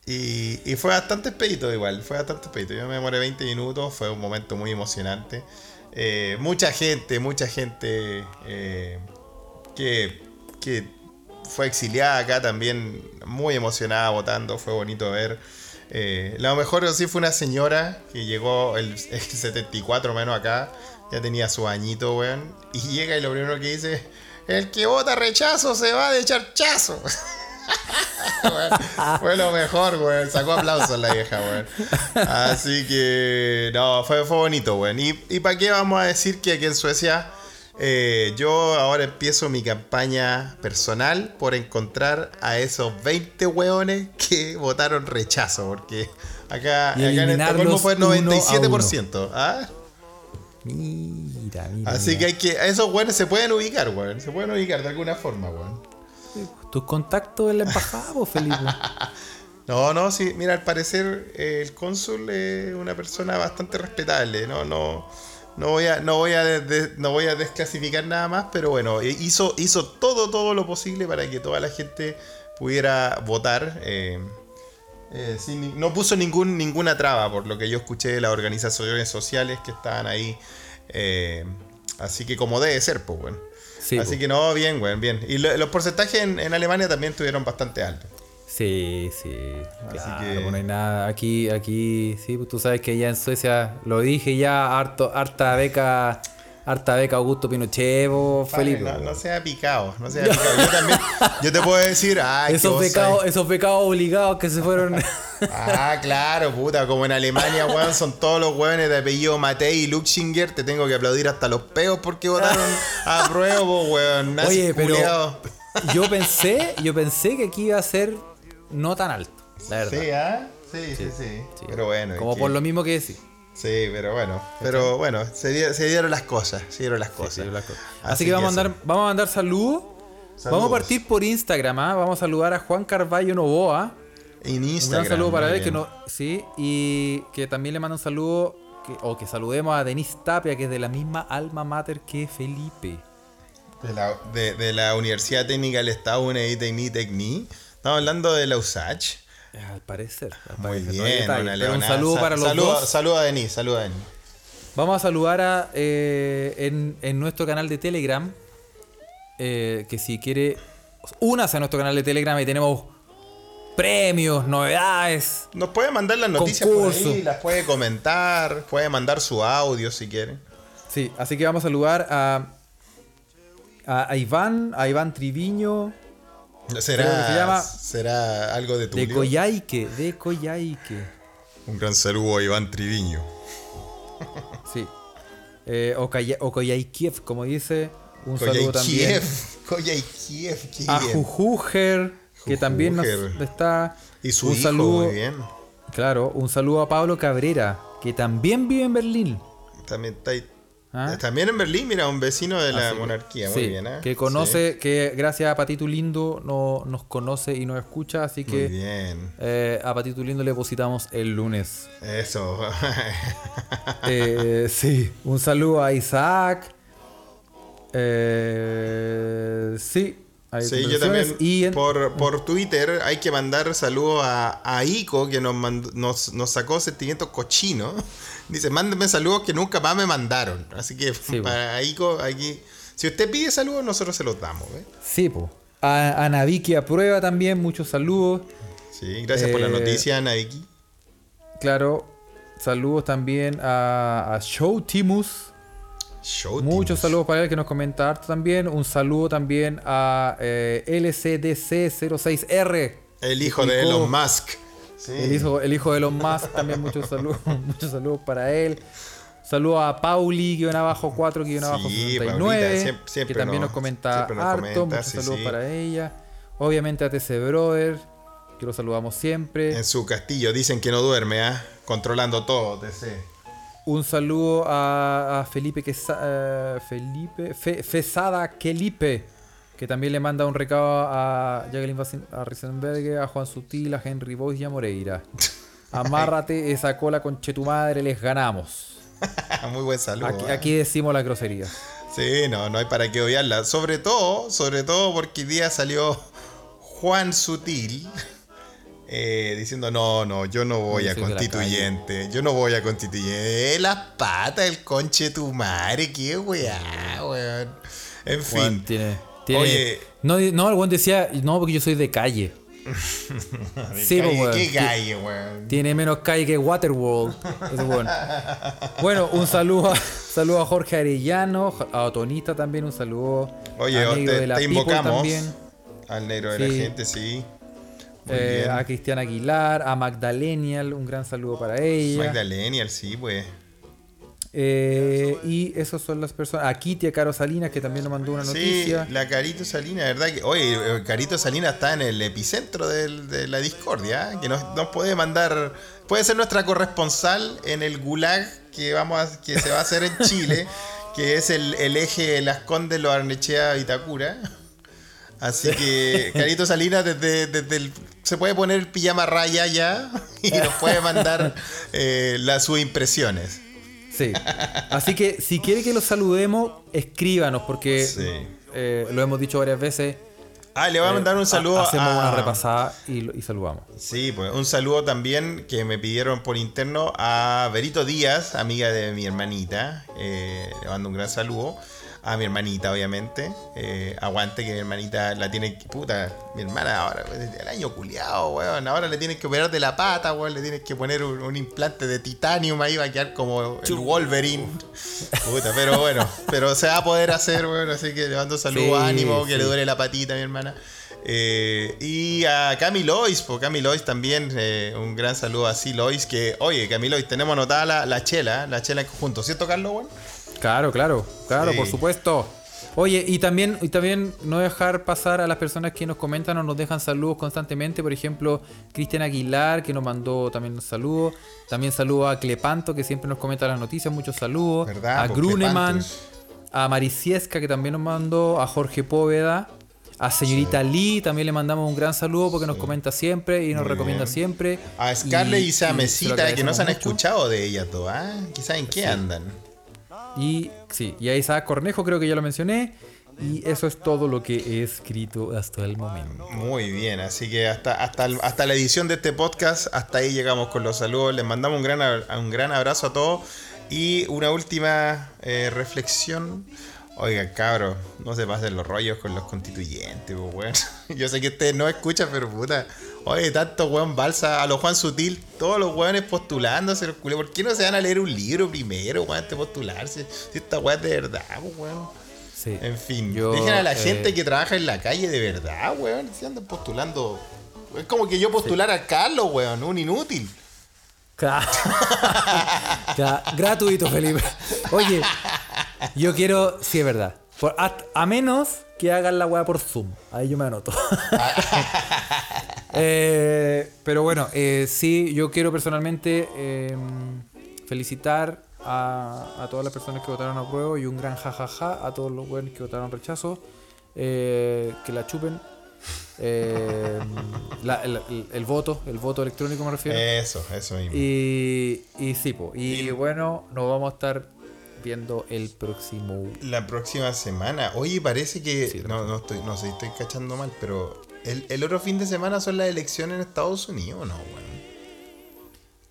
Y, y fue bastante expedito igual, fue bastante expedito. Yo me demoré 20 minutos, fue un momento muy emocionante. Eh, mucha gente, mucha gente eh, que, que fue exiliada acá también, muy emocionada votando, fue bonito ver. Eh, lo mejor sí fue una señora que llegó el, el 74 menos acá, ya tenía su añito, weón, y llega y lo primero que dice, el que vota rechazo se va de charchazo. Weón, fue lo mejor, weón. Sacó aplausos la vieja, weón. Así que, no, fue, fue bonito, weón. ¿Y, y para qué vamos a decir que aquí en Suecia eh, yo ahora empiezo mi campaña personal por encontrar a esos 20 weones que votaron rechazo? Porque acá, acá en Estocolmo fue a 97%. ¿ah? Mira, mira. Así mira. que hay que. Esos weones se pueden ubicar, weón. Se pueden ubicar de alguna forma, weón. Tus contactos en la embajada, pues, Felipe. No, no, sí, mira, al parecer eh, el cónsul es una persona bastante respetable, no, no, no voy a, no voy a, de- de- no voy a desclasificar nada más, pero bueno, eh, hizo, hizo todo, todo lo posible para que toda la gente pudiera votar. eh, eh, sin no puso ningún, ninguna traba, por lo que yo escuché de las organizaciones sociales que estaban ahí. eh, así que como debe ser, pues, bueno. Sí, así pues. que no, bien, güey, bien. Y lo- los porcentajes en, en Alemania también estuvieron bastante altos. Sí, sí. Así Claro, que- pues no hay nada. Aquí, aquí, sí, pues tú sabes que ya en Suecia, lo dije ya, harto, harta beca, harta beca Augusto Pinochet, Felipe. No, no sea picado, no sea picado. Yo también, yo te puedo decir, ay, esos vos pecados, sabés- esos pecados obligados que se fueron. Ah, claro, puta, como en Alemania, weón, son todos los weones de apellido Matei y Luxinger, te tengo que aplaudir hasta los peos porque votaron a prueba, weón. Oye, pero yo pensé, yo pensé que aquí iba a ser no tan alto, la verdad. Sí, ¿ah? Sí, sí, sí, Sí. Pero bueno. Como por que- lo mismo que decís. Sí, pero bueno. Pero bueno, se, di- se dieron las cosas, se dieron las cosas. Sí, las cosas. Así, que, vamos, a mandar, vamos a mandar saludos. Vamos Saludos. a partir por Instagram, ¿ah? vamos a saludar a Juan Carballo Novoa. En Un Instagram. gran saludo para él, que no, sí, y que también le manda un saludo, que- o que saludemos a Denise Tapia, que es de la misma alma mater que Felipe. De la, de, de la Universidad Técnica del Estado, UNED Tecni Tecni. Estamos hablando de la USACH. Al parecer. al Muy parecer, bien, un saludo Sa- para los saludo, dos. Saludo a Denis, saludo a Denis. Vamos a saludar a, eh, en, en nuestro canal de Telegram, eh, que si quiere, únase a nuestro canal de Telegram y tenemos premios, novedades. Nos puede mandar las noticias Concurso. por ahí, las puede comentar, puede mandar su audio si quiere. Sí, así que vamos a saludar a, a Iván, a Iván Triviño, ¿Será, se llama- ¿será algo de tu de Coyhaique, de Coyhaique. Un gran saludo a Iván Triviño. Sí. Eh, o Kaya- o Koyaikiev, como dice. Un saludo también Koyaikiev, a. Jujuger, que también nos está. Y su un hijo, saludo, muy bien. Claro, un saludo a Pablo Cabrera, que también vive en Berlín. También, está ahí- ¿Ah? también en Berlín, mira, un vecino de la Así que- monarquía, sí, muy bien. ¿eh? Que conoce, que gracias a Patito Lindo no, nos conoce y nos escucha, así Muy que bien. eh, a Patito Lindo le depositamos el lunes. Eso. Eh, sí, un saludo a Isaac. Eh, sí, hay Sí, yo también Y en- por, por Twitter hay que mandar saludos a, a Ico que nos, mandó- nos, nos sacó sentimientos cochinos. Dice, mándenme saludos que nunca más me mandaron. Así que Sí, para Ico aquí, si usted pide saludos, nosotros se los damos. ¿eh? Sí, po. A, a Naviki a prueba también, muchos saludos. Sí, gracias por la Eh, noticia, Naiki. Claro, saludos también a, a Show Timus. Show Muchos Teams. saludos para él que nos comenta harto también. Un saludo también a eh, LCDC06R. El hijo de Elon Musk. Sí. El hijo, el hijo de Elon Musk también muchos saludos, muchos saludos para él. Saludos a Pauli, guion abajo 4, guion abajo Sí, 69, Paulita, siempre- siempre que también nos- nos comenta nos harto. comenta, muchos sí, saludos sí. para ella. Obviamente a TC Brother, que lo saludamos siempre. En su castillo dicen que no duerme, ¿ah? Controlando todo, TC. Un saludo a, a Felipe Quesa- eh, Felipe Fe- Fesada Kelipe, que también le manda un recado a Jacqueline Basin- a Risenberger, a Juan Sutil, a Henry Boyce y a Moreira. Amárrate esa cola con tu madre, les ganamos. Muy buen saludo. Aquí, aquí decimos la grosería. Sí, no, no hay para qué odiarla. Sobre todo, sobre todo porque hoy día salió Juan Sutil eh, diciendo, no, no, yo no voy a de constituyente. Yo no voy a constituyente. Eh, las patas, el conche tu madre, qué weá, weón. En Juan fin. tiene, tiene- Oye. No, no, el buen decía, no, porque yo soy de calle. sí, Calle, pues, weón. qué calle, weón. Tiene menos calle que Waterworld. Weón. Bueno, un saludo a, saludo a Jorge Arellano, a Otonita también, un saludo. Oye, a Negro te, de la te invocamos también, al negro de la gente, sí. Eh, a Cristiana Aguilar, a Magdalenial, un gran saludo para ella. Magdalenial, sí, pues. Eh, y esas son las personas. A Kitty, a Caro Salinas, que también nos mandó una Sí, noticia. la Carito Salina, ¿verdad? Que, oye, eh, Carito Salina está en el epicentro del- de la discordia, ¿eh? que nos, nos puede mandar, puede ser nuestra corresponsal en el gulag que vamos a- que se va a hacer en Chile, que es el, el eje Las Condes, Los Arnechea, Vitacura. Así que Carito Salinas desde, desde el, se puede poner pijama raya ya y nos puede mandar eh, las sus impresiones. Sí. Así que si quiere que los saludemos, escríbanos, porque Sí. eh, lo hemos dicho varias veces. Ah, le voy a mandar un saludo Ha- Hacemos a, una repasada y, y saludamos. Sí, pues un saludo también que me pidieron por interno a Berito Díaz, amiga de mi hermanita. Eh, le mando un gran saludo. A mi hermanita, obviamente. Eh, aguante que mi hermanita la tiene que. Puta, mi hermana ahora, desde el año culiado, weón. Ahora le tienes que operar de la pata, weón. Le tienes que poner un, un implante de titanium ahí, va a quedar como el Wolverine. Puta, pero bueno, pero se va a poder hacer, weón. Así que le mando saludos, Sí, ánimo, que le duele la patita a mi hermana. Eh, y a Cami Lois, pues Cami Lois también, eh, un gran saludo a sí Lois, que, oye, Cami Lois, tenemos anotada la, la chela, la chela en conjunto, ¿cierto, Carlos, weón? Claro, claro, claro, Sí. por supuesto. Oye, y también, y también no dejar pasar a las personas que nos comentan o nos dejan saludos constantemente. Por ejemplo, Cristian Aguilar, que nos mandó también saludos. También saludo a Clepanto, que siempre nos comenta las noticias. Muchos saludos. ¿Verdad? A Pues, Gruneman. A Mariciesca, que también nos mandó. A Jorge Póveda. A señorita Lee, también le mandamos un gran saludo porque nos comenta siempre y nos Muy recomienda bien. siempre. A Scarlett y, y esa mesita que no se han mucho. escuchado de ella todas, ¿ah? Quizás en qué andan. Y sí, y a Isaac Cornejo creo que ya lo mencioné. Y eso es todo lo que he escrito hasta el momento. Muy bien, así que hasta, hasta, hasta la edición de este podcast, hasta ahí llegamos con los saludos. Les mandamos un gran, un gran abrazo a todos. Y una última eh, reflexión. Oigan, cabros, no se pasen los rollos con los constituyentes, pues, weón. Yo sé que ustedes no escuchan, pero puta. Oye, tanto weón balsa a los Juan Sutil, todos los weones postulándose, los culios. ¿Por qué no se van a leer un libro primero, weón, antes de postularse? Si esta weón es de verdad, pues, weón. Sí. En fin, Yo, dejen a la eh, gente que trabaja en la calle de verdad, weón. Si andan postulando. Es como que yo postular a Carlos, weón, un inútil. Ca- Ca- Gratuito, Felipe. Oye, yo quiero, sí es verdad. Por- a, a menos que hagan la weá por Zoom. Ahí yo me anoto. Eh, pero bueno, eh, sí, yo quiero personalmente eh, felicitar a, a todas las personas que votaron a prueba y un gran jajaja a todos los buenos que votaron rechazo. Eh, que la chupen. Eh, la- el, el- el voto, el voto electrónico me refiero. Eso, eso mismo. Y, y sí, po. y bueno, nos vamos a estar viendo el próximo. La próxima semana. Oye, parece que. Sí, no, no, estoy, no sé si estoy cachando mal, pero. El, el otro fin de semana son las elecciones en Estados Unidos, ¿o ¿no, weón?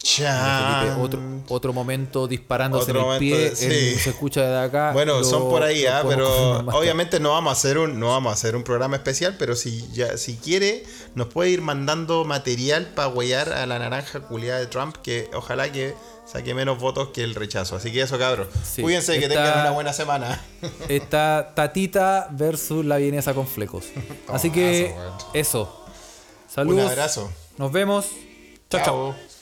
Felipe, otro, otro momento disparándose Otro en el momento pie, sí. se escucha desde acá. Bueno, lo- son por ahí, ah, podemos pero obviamente no vamos a hacer un no vamos a hacer un programa especial, pero si ya si quiere nos puede ir mandando material para huellar a la naranja culiada de Trump que ojalá que saque menos votos que el rechazo. Así que eso, cabros. Sí, Cuídense que esta- tengan una buena semana. Está Tatita versus la vienesa con flecos. Así que eso. Saludos. Un abrazo. Nos vemos. chao. Chao.